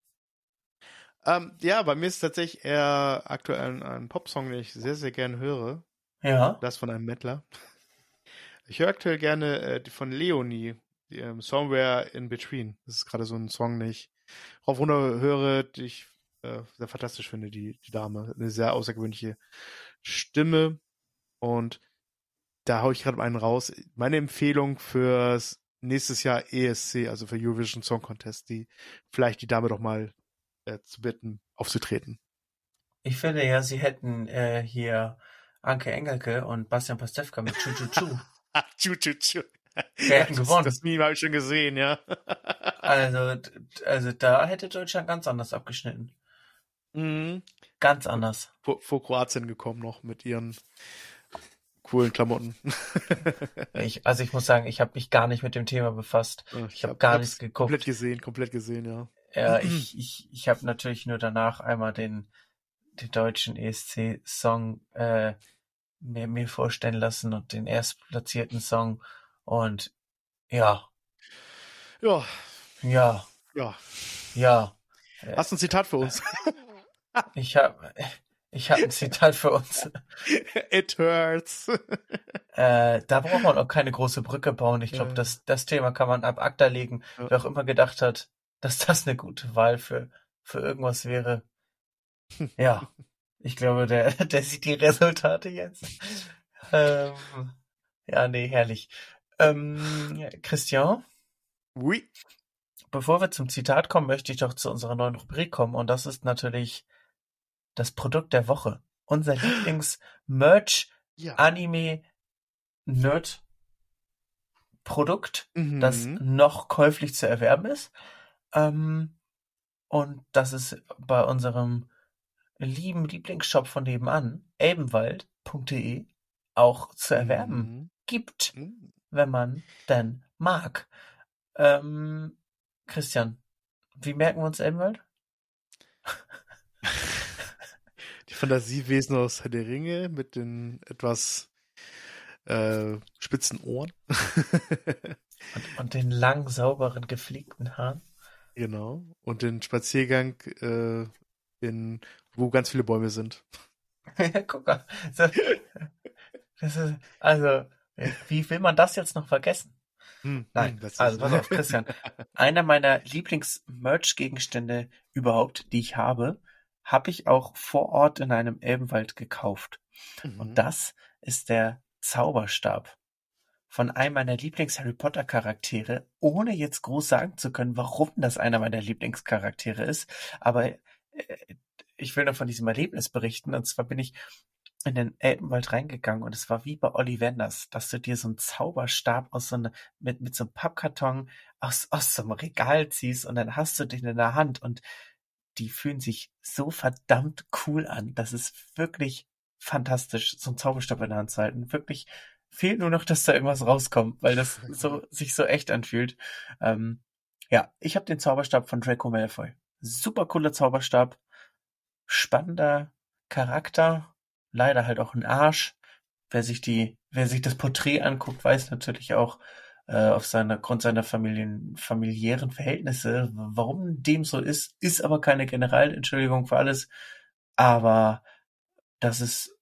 Ähm, ja, bei mir ist es tatsächlich eher aktuell ein, ein Popsong, den ich sehr, sehr gerne höre. Ja. Das von einem Mettler. Ich höre aktuell gerne äh, von Leonie, die, ähm, Somewhere in Between. Das ist gerade so ein Song, den ich rauf runter höre, die ich äh, sehr fantastisch finde, die, die Dame. Eine sehr außergewöhnliche Stimme. Und da hau ich gerade einen raus. Meine Empfehlung fürs nächstes Jahr ESC, also für Eurovision Song Contest, die vielleicht die Dame doch mal äh, zu bitten, aufzutreten. Ich finde ja, sie hätten äh, hier Anke Engelke und Bastian Pastewka mit Chu Chu Chu. Tschu, tschu, tschu. Wir hätten das, gewonnen. Das Meme habe ich schon gesehen, ja. Also, also da hätte Deutschland ganz anders abgeschnitten. Mhm. Ganz anders. Vor, vor Kroatien gekommen noch mit ihren coolen Klamotten. Ich, also ich muss sagen, ich habe mich gar nicht mit dem Thema befasst. Ich habe gar hab's nichts geguckt. Komplett gesehen, komplett gesehen, ja. Ja, ich, ich, ich habe natürlich nur danach einmal den, den deutschen ESC-Song äh, mir, mir vorstellen lassen und den erstplatzierten Song. Und ja, Ja, ja, ja. ja. Hast du ein Zitat für uns? Ich habe ich hab ein Zitat für uns. It hurts. Äh, da braucht man auch keine große Brücke bauen. Ich glaube, Ja. das, das Thema kann man ab ACTA legen. Ja. Wer auch immer gedacht hat, dass das eine gute Wahl für, für irgendwas wäre. Ja, ich glaube, der, der sieht die Resultate jetzt. Ähm, ja, nee, herrlich. Ähm, Christian, Oui. bevor wir zum Zitat kommen, möchte ich doch zu unserer neuen Rubrik kommen. Und das ist natürlich das Produkt der Woche. Unser Lieblings-Merch Ja. Anime Nerd Produkt, Mhm. das noch käuflich zu erwerben ist. Ähm, und das es bei unserem lieben Lieblingsshop von nebenan, elbenwald.de, auch zu erwerben Mhm. gibt, Mhm. wenn man denn mag. Ähm, Christian, wie merken wir uns Elbenwald? Die Fantasiewesen aus Herr der Ringe mit den etwas äh, spitzen Ohren. Und, und den lang, sauberen, gepflegten Haaren? Genau. Und den Spaziergang, äh, in, wo ganz viele Bäume sind. Guck mal. Das ist, also, wie will man das jetzt noch vergessen? Hm, Nein, hm, das also pass auf, Christian. Einer meiner Lieblings-Merch-Gegenstände überhaupt, die ich habe, habe ich auch vor Ort in einem Elbenwald gekauft. Mhm. Und das ist der Zauberstab von einem meiner Lieblings-Harry Potter-Charaktere, ohne jetzt groß sagen zu können, warum das einer meiner Lieblingscharaktere ist. Aber äh, ich will nur von diesem Erlebnis berichten. Und zwar bin ich in den Elbenwald reingegangen und es war wie bei Ollivanders, dass du dir so einen Zauberstab aus so einer, mit, mit so einem Pappkarton aus, aus so einem Regal ziehst und dann hast du den in der Hand und die fühlen sich so verdammt cool an. Das ist wirklich fantastisch, so einen Zauberstab in der Hand zu halten. Wirklich fehlt nur noch, dass da irgendwas rauskommt, weil das so sich so echt anfühlt. Ähm, ja, ich habe den Zauberstab von Draco Malfoy. Super cooler Zauberstab, spannender Charakter, leider halt auch ein Arsch. Wer sich die, wer sich das Porträt anguckt, weiß natürlich auch äh, auf seiner Grund seiner Familien, familiären Verhältnisse, warum dem so ist, ist aber keine Generalentschuldigung für alles. Aber das ist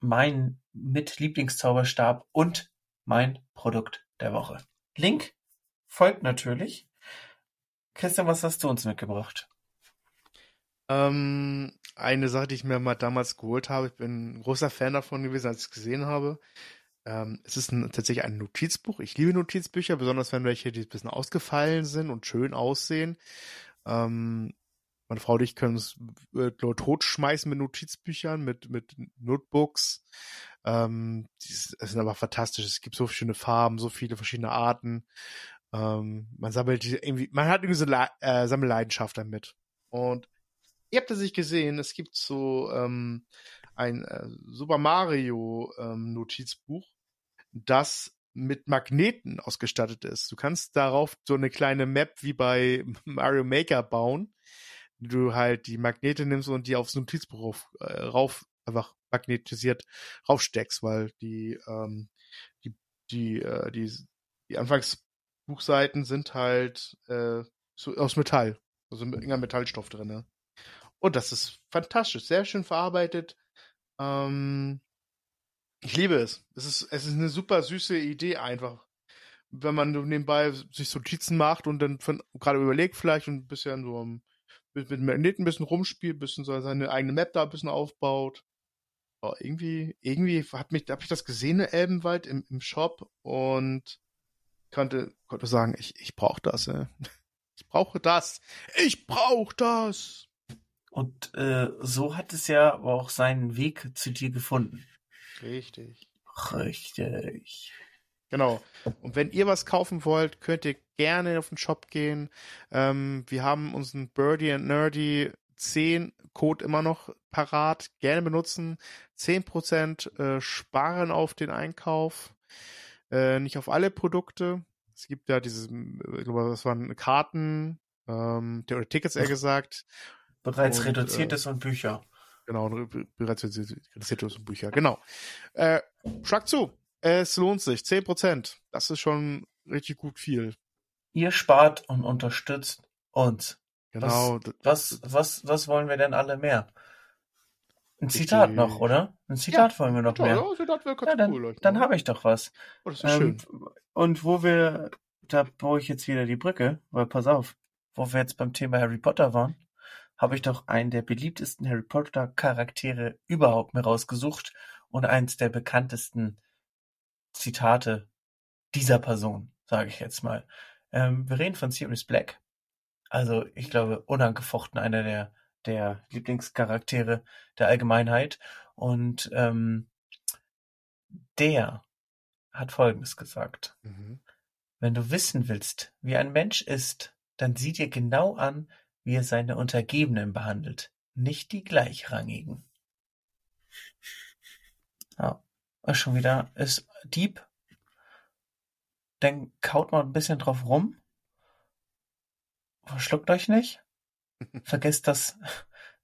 mein mit Lieblingszauberstab und mein Produkt der Woche. Link folgt natürlich. Christian, was hast du uns mitgebracht? Ähm, eine Sache, die ich mir mal damals geholt habe, ich bin ein großer Fan davon gewesen, als ich es gesehen habe. Ähm, es ist ein, tatsächlich ein Notizbuch. Ich liebe Notizbücher, besonders wenn welche, die ein bisschen ausgefallen sind und schön aussehen. Ähm, meine Frau und ich können uns äh, totschmeißen mit Notizbüchern, mit, mit Notebooks. Ähm, die sind aber fantastisch. Es gibt so schöne Farben, so viele verschiedene Arten. Ähm, man sammelt irgendwie, man hat irgendwie so Le äh, Sammelleidenschaft damit. Und ihr habt das nicht gesehen, es gibt so ähm, ein äh, Super Mario ähm, Notizbuch, das mit Magneten ausgestattet ist. Du kannst darauf so eine kleine Map wie bei Mario Maker bauen, du halt die Magnete nimmst und die aufs Notizbuch rauf, äh, rauf einfach magnetisiert raufsteckst, weil die ähm, die die äh, die die Anfangsbuchseiten sind halt äh, so aus Metall, also irgendeinem Metallstoff drin. Ne? Und das ist fantastisch, sehr schön verarbeitet. Ähm, ich liebe es. Es ist, es ist eine super süße Idee einfach. Wenn man nebenbei sich so Notizen macht und dann gerade überlegt vielleicht und ein bisschen so mit, mit Magneten ein bisschen rumspielt, ein bisschen so seine eigene Map da ein bisschen aufbaut. Oh, irgendwie, irgendwie hat mich, habe ich das gesehen in Elbenwald im, im Shop und konnte, konnte sagen, ich, ich brauche das, ey. Ich brauche das. Ich brauche das. Und äh, so hat es ja auch seinen Weg zu dir gefunden. Richtig. Richtig. Genau. Und wenn ihr was kaufen wollt, könnt ihr gerne auf den Shop gehen. Ähm, wir haben unseren Birdie and Nerdy 10 Code immer noch parat. Gerne benutzen. 10% äh, sparen auf den Einkauf. Äh, nicht auf alle Produkte. Es gibt ja dieses, ich glaube, das waren Karten, ähm, oder Tickets eher gesagt. Bereits und, reduziertes äh, und Bücher. Genau, bereits reduziertes und Bücher. Genau. Äh, schlag zu. Es lohnt sich. 10%. Das ist schon richtig gut viel. Ihr spart und unterstützt uns. Genau. Was, was, was, was wollen wir denn alle mehr? Ein Zitat die... noch, oder? Ein Zitat ja, wollen wir noch toll, mehr. Ja, Zitat wäre ganz ja, dann, cool. Dann habe ich doch was. Oh, das ist ähm, schön. Und wo wir, da baue ich jetzt wieder die Brücke, weil pass auf, wo wir jetzt beim Thema Harry Potter waren, habe ich doch einen der beliebtesten Harry Potter Charaktere überhaupt mir rausgesucht und eins der bekanntesten Zitate dieser Person, sage ich jetzt mal. Ähm, wir reden von Sirius Black. Also ich glaube unangefochten einer der der Lieblingscharaktere der Allgemeinheit und ähm, der hat Folgendes gesagt: Mhm. Wenn du wissen willst, wie ein Mensch ist, dann sieh dir genau an, wie er seine Untergebenen behandelt, nicht die Gleichrangigen. Ja, schon wieder ist Dieb. Dann kaut mal ein bisschen drauf rum. Verschluckt euch nicht. Vergesst das,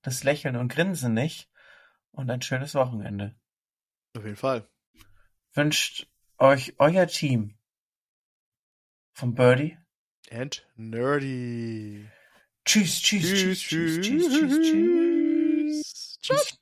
das Lächeln und Grinsen nicht. Und ein schönes Wochenende. Auf jeden Fall. Wünscht euch euer Team vom Birdie and Nerdy. Tschüss, tschüss, tschüss, tschüss, tschüss, tschüss, tschüss. tschüss.